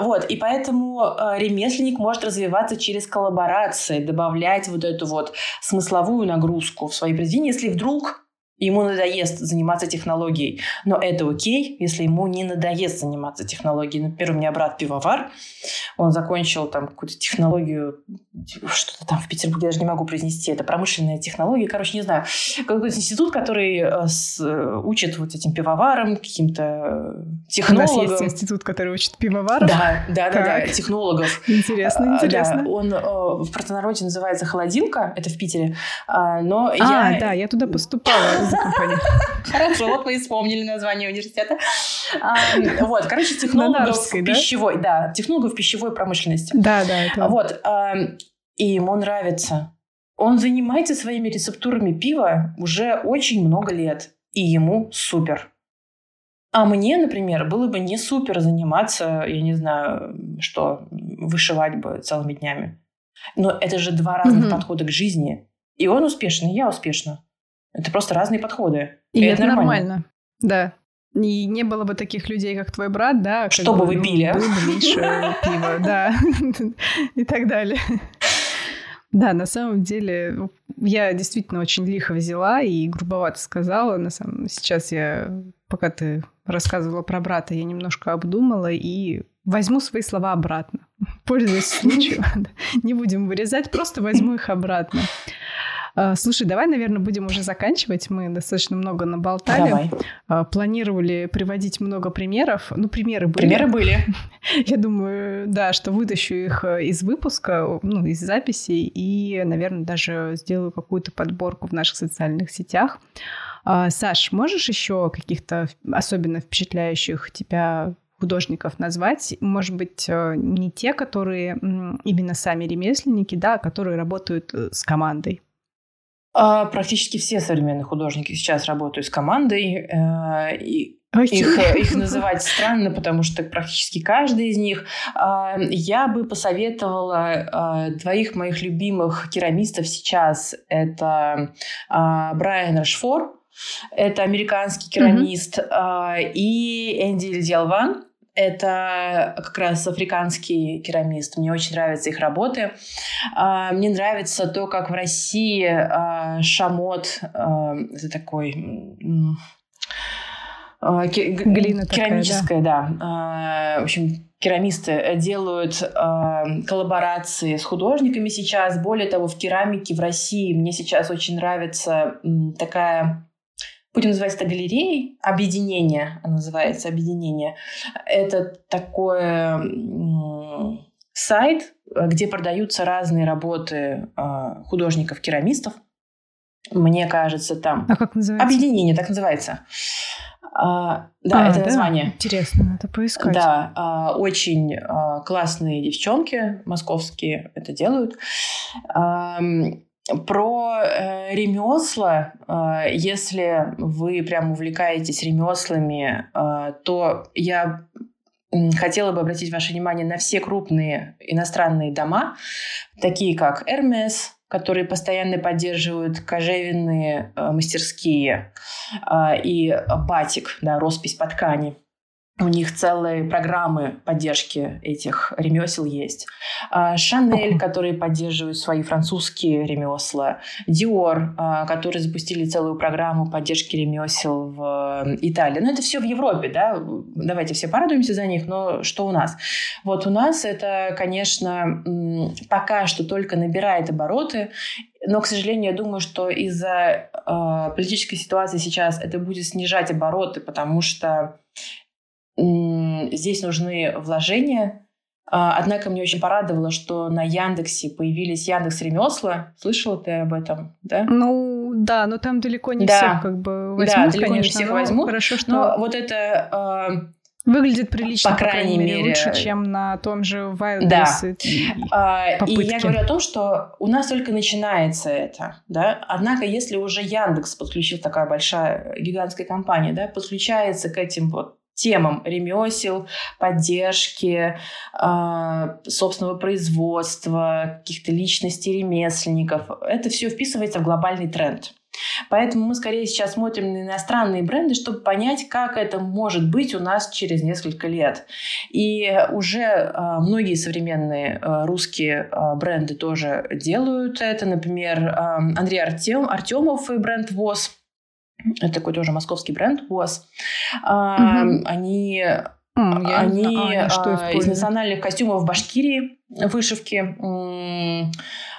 Speaker 2: Вот, и поэтому э, ремесленник может развиваться через коллаборации, добавлять вот эту вот смысловую нагрузку в свои произведения, если вдруг ему надоест заниматься технологией. Но это окей, если ему не надоест заниматься технологией. Например, у меня брат пивовар, он закончил там какую-то технологию, что-то там в Петербурге, я даже не могу произнести, это промышленная технология, короче, не знаю. Какой-то институт, который э, с, э, учит вот этим пивоварам, каким-то технологам. У нас
Speaker 1: есть институт, который учит пивоваров?
Speaker 2: Да, да, да, да, технологов.
Speaker 1: Интересно, а, интересно.
Speaker 2: Да, он э, в простонародье называется «Холодилка», это в Питере, а, но
Speaker 1: а,
Speaker 2: я...
Speaker 1: да, я туда поступала. <laughs>
Speaker 2: Хорошо, вот вы вспомнили название университета. Вот, короче, технологов пищевой, да, технологов пищевой промышленности.
Speaker 1: Да, да.
Speaker 2: Вот, и ему нравится. Он занимается своими рецептурами пива уже очень много лет, и ему супер. А мне, например, было бы не супер заниматься, я не знаю, что, вышивать бы целыми днями. Но это же два разных mm-hmm. подхода к жизни. И он успешный, и я успешна. Это просто разные подходы.
Speaker 1: И, и это, это нормально. нормально. Да. И не было бы таких людей, как твой брат, да?
Speaker 2: Что бы вы ну, пили?
Speaker 1: Был бы меньше <laughs> пива, да. И так далее. Да, на самом деле я действительно очень лихо взяла и грубовато сказала. На самом... Сейчас я, пока ты рассказывала про брата, я немножко обдумала и возьму свои слова обратно. Пользуясь случаем. <laughs> <laughs> Не будем вырезать, просто возьму их обратно. А, слушай, давай, наверное, будем уже заканчивать. Мы достаточно много наболтали.
Speaker 2: Давай.
Speaker 1: А, планировали приводить много примеров. Ну, примеры были.
Speaker 2: Примеры <laughs> были.
Speaker 1: Я думаю, да, что вытащу их э, из выпуска, ну, из записей, и, наверное, даже сделаю какую-то подборку в наших социальных сетях. А, Саш, можешь еще каких-то особенно впечатляющих тебя художников назвать, может быть, э, не те, которые именно сами ремесленники, да, которые работают э, с командой.
Speaker 2: А, практически все современные художники сейчас работают с командой. Э, и их, их называть странно, потому что практически каждый из них. А, я бы посоветовала двоих моих любимых керамистов сейчас. Это Брайан Рашфор, это американский керамист, mm-hmm. и Энди Дьялван. Это как раз африканский керамист. Мне очень нравятся их работы. А, мне нравится то, как в России а, шамот, а, это такой
Speaker 1: Глина
Speaker 2: керамическая, такая, да. да. В общем, керамисты делают коллаборации с художниками сейчас. Более того, в керамике в России мне сейчас очень нравится такая будем называть это галереей, объединение, называется объединение. Это такое сайт, где продаются разные работы а, художников-керамистов. Мне кажется, там...
Speaker 1: А как называется?
Speaker 2: Объединение, так называется. А, да, а, это да? название.
Speaker 1: Интересно, надо поискать.
Speaker 2: Да, а, очень а, классные девчонки московские это делают. А, про э, ремесла, э, если вы прям увлекаетесь ремеслами, э, то я хотела бы обратить ваше внимание на все крупные иностранные дома, такие как Hermes, которые постоянно поддерживают кожевенные э, мастерские, э, и Батик, да, роспись по ткани. У них целые программы поддержки этих ремесел есть. А, Шанель, которые поддерживают свои французские ремесла. Диор, а, которые запустили целую программу поддержки ремесел в Италии. Ну, это все в Европе, да? Давайте все порадуемся за них, но что у нас? Вот у нас это, конечно, пока что только набирает обороты, но, к сожалению, я думаю, что из-за э, политической ситуации сейчас это будет снижать обороты, потому что Здесь нужны вложения. А, однако мне очень порадовало, что на Яндексе появились Яндекс ремесла. Слышала ты об этом, да?
Speaker 1: Ну да, но там далеко не да. всех как бы возьмут,
Speaker 2: Да,
Speaker 1: далеко
Speaker 2: конечно, не всех возьмут.
Speaker 1: Хорошо, что...
Speaker 2: Но вот это а,
Speaker 1: Выглядит прилично, по крайней, по крайней мере, лучше, чем на том же Wildberries. Да. И,
Speaker 2: а, и я говорю о том, что у нас только начинается это, да. Однако, если уже Яндекс подключил такая большая гигантская компания, да, подключается к этим вот темам ремесел, поддержки э, собственного производства, каких-то личностей ремесленников. Это все вписывается в глобальный тренд. Поэтому мы скорее сейчас смотрим на иностранные бренды, чтобы понять, как это может быть у нас через несколько лет. И уже э, многие современные э, русские э, бренды тоже делают это. Например, э, Андрей Артем, Артемов и бренд ВОЗ – это такой тоже московский бренд УАЗ. Угу. Они Mm, они знаю, а, что из национальных костюмов Башкирии вышивки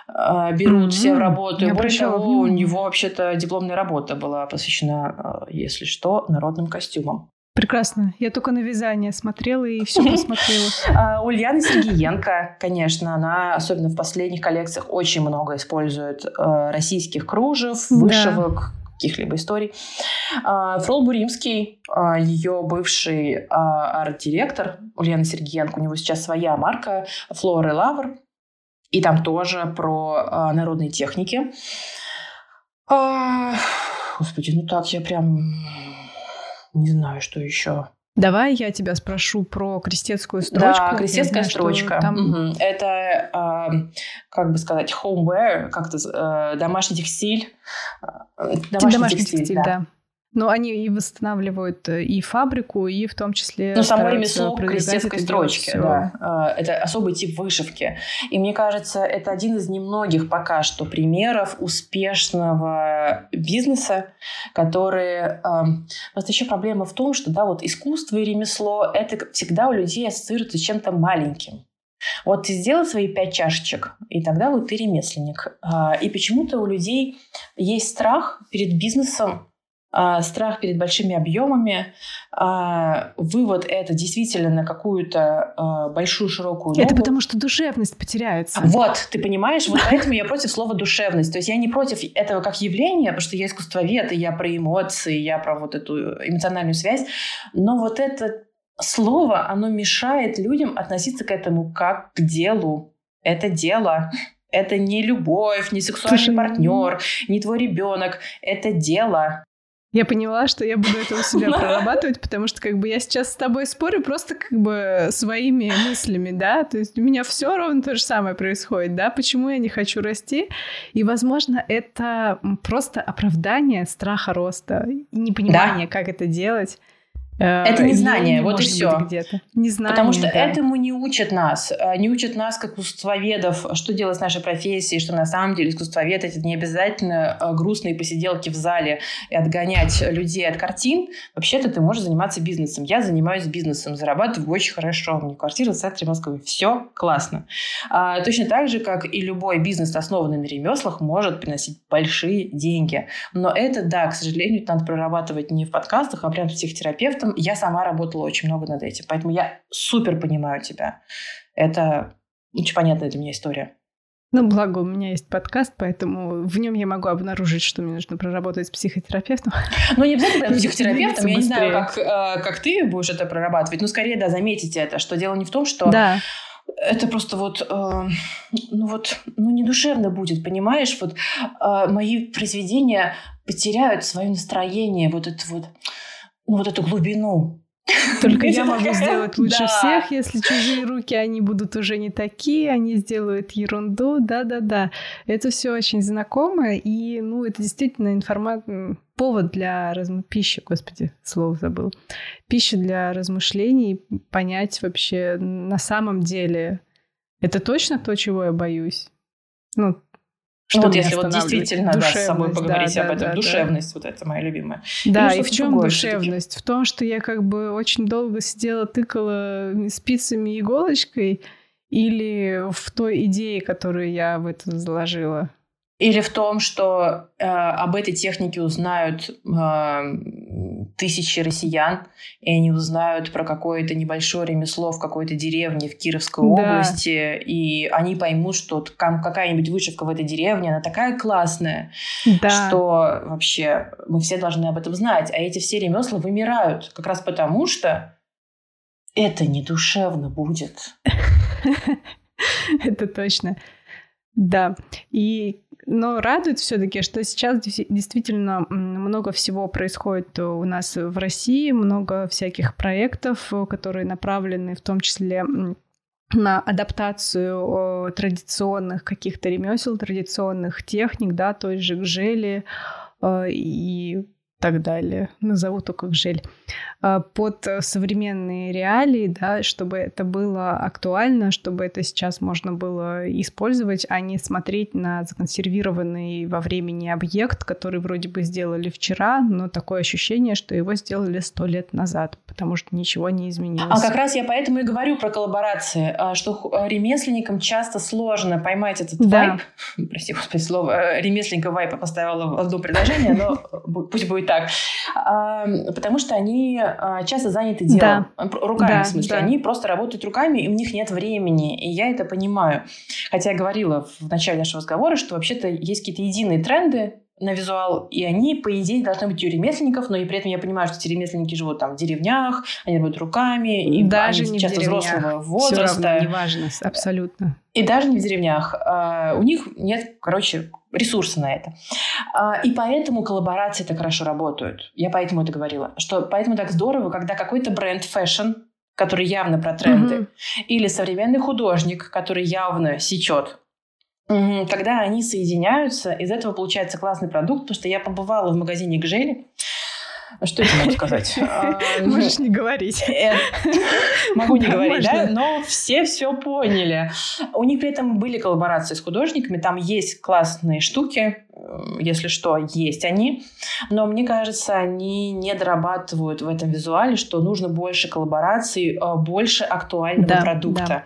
Speaker 2: а, берут mm-hmm. все в работу. Я Больше того, у него вообще-то дипломная работа была посвящена, а, если что, народным костюмам.
Speaker 1: Прекрасно. Я только на вязание смотрела и все <laughs> посмотрела.
Speaker 2: Ульяна Сергеенко, конечно, она, особенно в последних коллекциях, очень много использует российских кружев, вышивок, каких-либо историй. А, Фрол Буримский, а, ее бывший а, арт-директор, Ульяна Сергеенко, у него сейчас своя марка Флора Лавр, и там тоже про народные техники. Господи, ну так я прям не знаю, что еще.
Speaker 1: Давай я тебя спрошу про крестецкую строчку.
Speaker 2: Да, крестецкая знаю, строчка. Там... Угу. Это, э, как бы сказать, homeware, как-то э, домашний текстиль.
Speaker 1: Домашний, домашний текстиль, текстиль да. да. Но они и восстанавливают э, и фабрику, и в том числе...
Speaker 2: Ну, само ремесло крестецкой строчки, да. А, это особый тип вышивки. И мне кажется, это один из немногих пока что примеров успешного бизнеса, которые... Просто еще проблема в том, что, да, вот искусство и ремесло, это всегда у людей ассоциируется с чем-то маленьким. Вот ты сделал свои пять чашечек, и тогда вот ты ремесленник. А, и почему-то у людей есть страх перед бизнесом, страх перед большими объемами, а, вывод это действительно на какую-то большую широкую ногу.
Speaker 1: Это потому что душевность потеряется.
Speaker 2: Вот, ты понимаешь, вот поэтому я против слова душевность. То есть я не против этого как явления, потому что я искусствовед, и я про эмоции, я про вот эту эмоциональную связь. Но вот это слово, оно мешает людям относиться к этому как к делу. Это дело. Это не любовь, не сексуальный Слушай, партнер, не твой ребенок. Это дело.
Speaker 1: Я поняла, что я буду это у себя <laughs> прорабатывать, потому что как бы я сейчас с тобой спорю просто как бы своими мыслями, да, то есть у меня все ровно то же самое происходит, да, почему я не хочу расти, и, возможно, это просто оправдание страха роста и непонимание, да. как это делать.
Speaker 2: Э, это незнание, не вот и все.
Speaker 1: Незнание,
Speaker 2: Потому что да. этому не учат нас. Э, не учат нас, как искусствоведов, что делать с нашей профессией, что на самом деле искусствовед — это не обязательно э, грустные посиделки в зале и отгонять людей от картин. Вообще-то ты можешь заниматься бизнесом. Я занимаюсь бизнесом, зарабатываю очень хорошо. У меня квартира в центре Москвы. Все классно. А, точно так же, как и любой бизнес, основанный на ремеслах, может приносить большие деньги. Но это, да, к сожалению, надо прорабатывать не в подкастах, а прям с психотерапевтом, я сама работала очень много над этим, поэтому я супер понимаю тебя. Это очень понятная для меня история.
Speaker 1: Ну, благо, у меня есть подкаст, поэтому в нем я могу обнаружить, что мне нужно проработать с психотерапевтом. <laughs>
Speaker 2: Ну, не обязательно <laughs> психотерапевтом, я не знаю, как, э, как ты будешь это прорабатывать, но скорее, да, заметите это, что дело не в том, что
Speaker 1: да.
Speaker 2: это просто вот, э, ну вот, ну не душевно будет, понимаешь? Вот э, мои произведения потеряют свое настроение, вот это вот ну, вот эту глубину.
Speaker 1: Только я могу <laughs> сделать лучше всех, если чужие руки, они будут уже не такие, они сделают ерунду, да-да-да. Это все очень знакомо, и, ну, это действительно информация, повод для разм... пищи, господи, слово забыл. Пища для размышлений, понять вообще на самом деле, это точно то, чего я боюсь? Ну,
Speaker 2: что вот если вот действительно да, с собой поговорить да, об этом. Да, душевность, да. вот это моя любимая.
Speaker 1: Да, Или и в чем душевность? В том, что я как бы очень долго сидела, тыкала спицами и иголочкой, или в той идее, которую я в это заложила?
Speaker 2: Или в том, что э, об этой технике узнают э, тысячи россиян, и они узнают про какое-то небольшое ремесло в какой-то деревне в Кировской да. области, и они поймут, что какая-нибудь вышивка в этой деревне, она такая классная, да. что вообще мы все должны об этом знать. А эти все ремесла вымирают как раз потому, что это не душевно будет. <laughs>
Speaker 1: Это точно. Да. И но радует все-таки, что сейчас действительно много всего происходит у нас в России, много всяких проектов, которые направлены в том числе на адаптацию традиционных каких-то ремесел, традиционных техник, да, той же гжели э, и так далее, назову только гжель, а, под современные реалии, да, чтобы это было актуально, чтобы это сейчас можно было использовать, а не смотреть на законсервированный во времени объект, который вроде бы сделали вчера, но такое ощущение, что его сделали сто лет назад, потому что ничего не изменилось.
Speaker 2: А как раз я поэтому и говорю про коллаборации, а, что ремесленникам часто сложно поймать этот да. вайп, <laughs> прости, господи, слово, э, ремесленника вайпа поставила в одно предложение, но <laughs> пусть будет так. Потому что они а, часто заняты делом. Да. Руками, да, в смысле. Да. Они просто работают руками, и у них нет времени. И я это понимаю. Хотя я говорила в начале нашего разговора, что вообще-то есть какие-то единые тренды, на визуал, и они, по идее, должны быть у ремесленников, но и при этом я понимаю, что эти ремесленники живут там в деревнях, они работают руками, и
Speaker 1: даже
Speaker 2: они
Speaker 1: не
Speaker 2: часто
Speaker 1: в
Speaker 2: взрослого возраста.
Speaker 1: Все равно, неважно, абсолютно.
Speaker 2: И даже не в деревнях. А, у них нет, короче, ресурса на это. А, и поэтому коллаборации так хорошо работают. Я поэтому это говорила. Что поэтому так здорово, когда какой-то бренд fashion, который явно про тренды, mm или современный художник, который явно сечет когда они соединяются, из этого получается классный продукт, потому что я побывала в магазине Гжели, что я могу сказать? <laughs>
Speaker 1: А, <laughs> Можешь не говорить. <laughs> Э,
Speaker 2: могу не говорить, да? Но все все поняли. У них при этом были коллаборации с художниками, там есть классные штуки, если что, есть они. Но мне кажется, они не дорабатывают в этом визуале, что нужно больше коллабораций, а, больше актуального да, продукта. Да.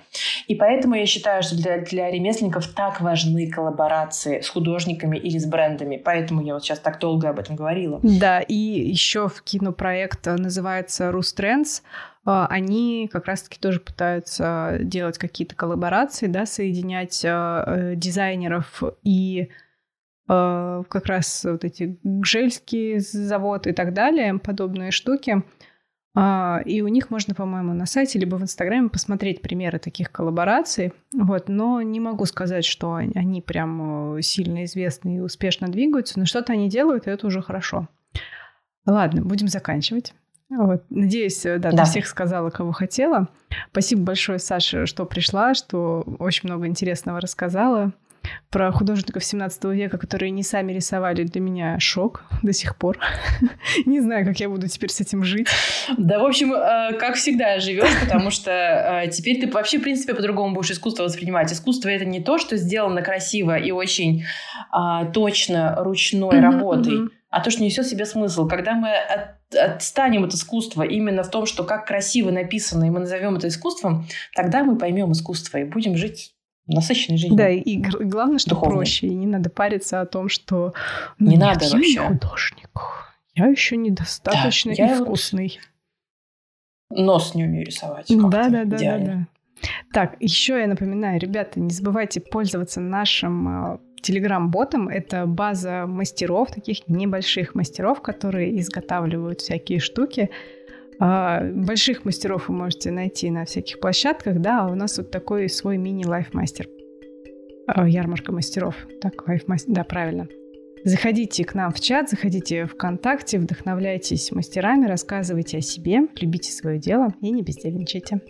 Speaker 2: И поэтому я считаю, что для, для ремесленников так важны коллаборации с художниками или с брендами. Поэтому я вот сейчас так долго об этом говорила.
Speaker 1: Да, и еще в кинопроект называется «Рустрендс». Они как раз-таки тоже пытаются делать какие-то коллаборации, да, соединять э, дизайнеров и как раз вот эти гжельские заводы и так далее, подобные штуки. И у них можно, по-моему, на сайте либо в Инстаграме посмотреть примеры таких коллабораций. Вот, но не могу сказать, что они прям э, сильно известны и успешно двигаются, но что-то они делают, и это уже хорошо. Ладно, будем заканчивать. Вот. Надеюсь, э, да, да, ты всех сказала, кого хотела. Спасибо большое, Саша, что пришла, что очень много интересного рассказала. Про художников 17 века, которые не сами рисовали, для меня шок до сих пор. <laughs> не знаю, как я буду теперь с этим жить.
Speaker 2: Да, в общем, э, как всегда живешь, потому что э, теперь ты вообще, в принципе, по-другому будешь искусство воспринимать. Искусство — это не то, что сделано красиво и очень а, точно ручной работой, а то, что несет в себе смысл. Когда мы от отстанем от искусства именно в том, что как красиво написано, и мы назовем это искусством, тогда мы поймем искусство и будем жить насыщенной жизнью.
Speaker 1: Да, и главное, что Духовной. проще, и не надо париться о том, что
Speaker 2: ну, не нет, надо я вообще.
Speaker 1: не художник, я еще недостаточно да, я вкусный.
Speaker 2: Нос не умею рисовать.
Speaker 1: Да, да, да, да, да. Так, еще я напоминаю, ребята, не забывайте пользоваться нашим а, Телеграм-ботом — это база мастеров, таких небольших мастеров, которые изготавливают всякие штуки. А, больших мастеров вы можете найти на всяких площадках, да, а у нас вот такой свой мини-лайфмастер. А, ярмарка мастеров. Так, лайфмастер, да, правильно. Заходите к нам в чат, заходите в ВКонтакте, вдохновляйтесь мастерами, рассказывайте о себе, любите свое дело и не бездельничайте.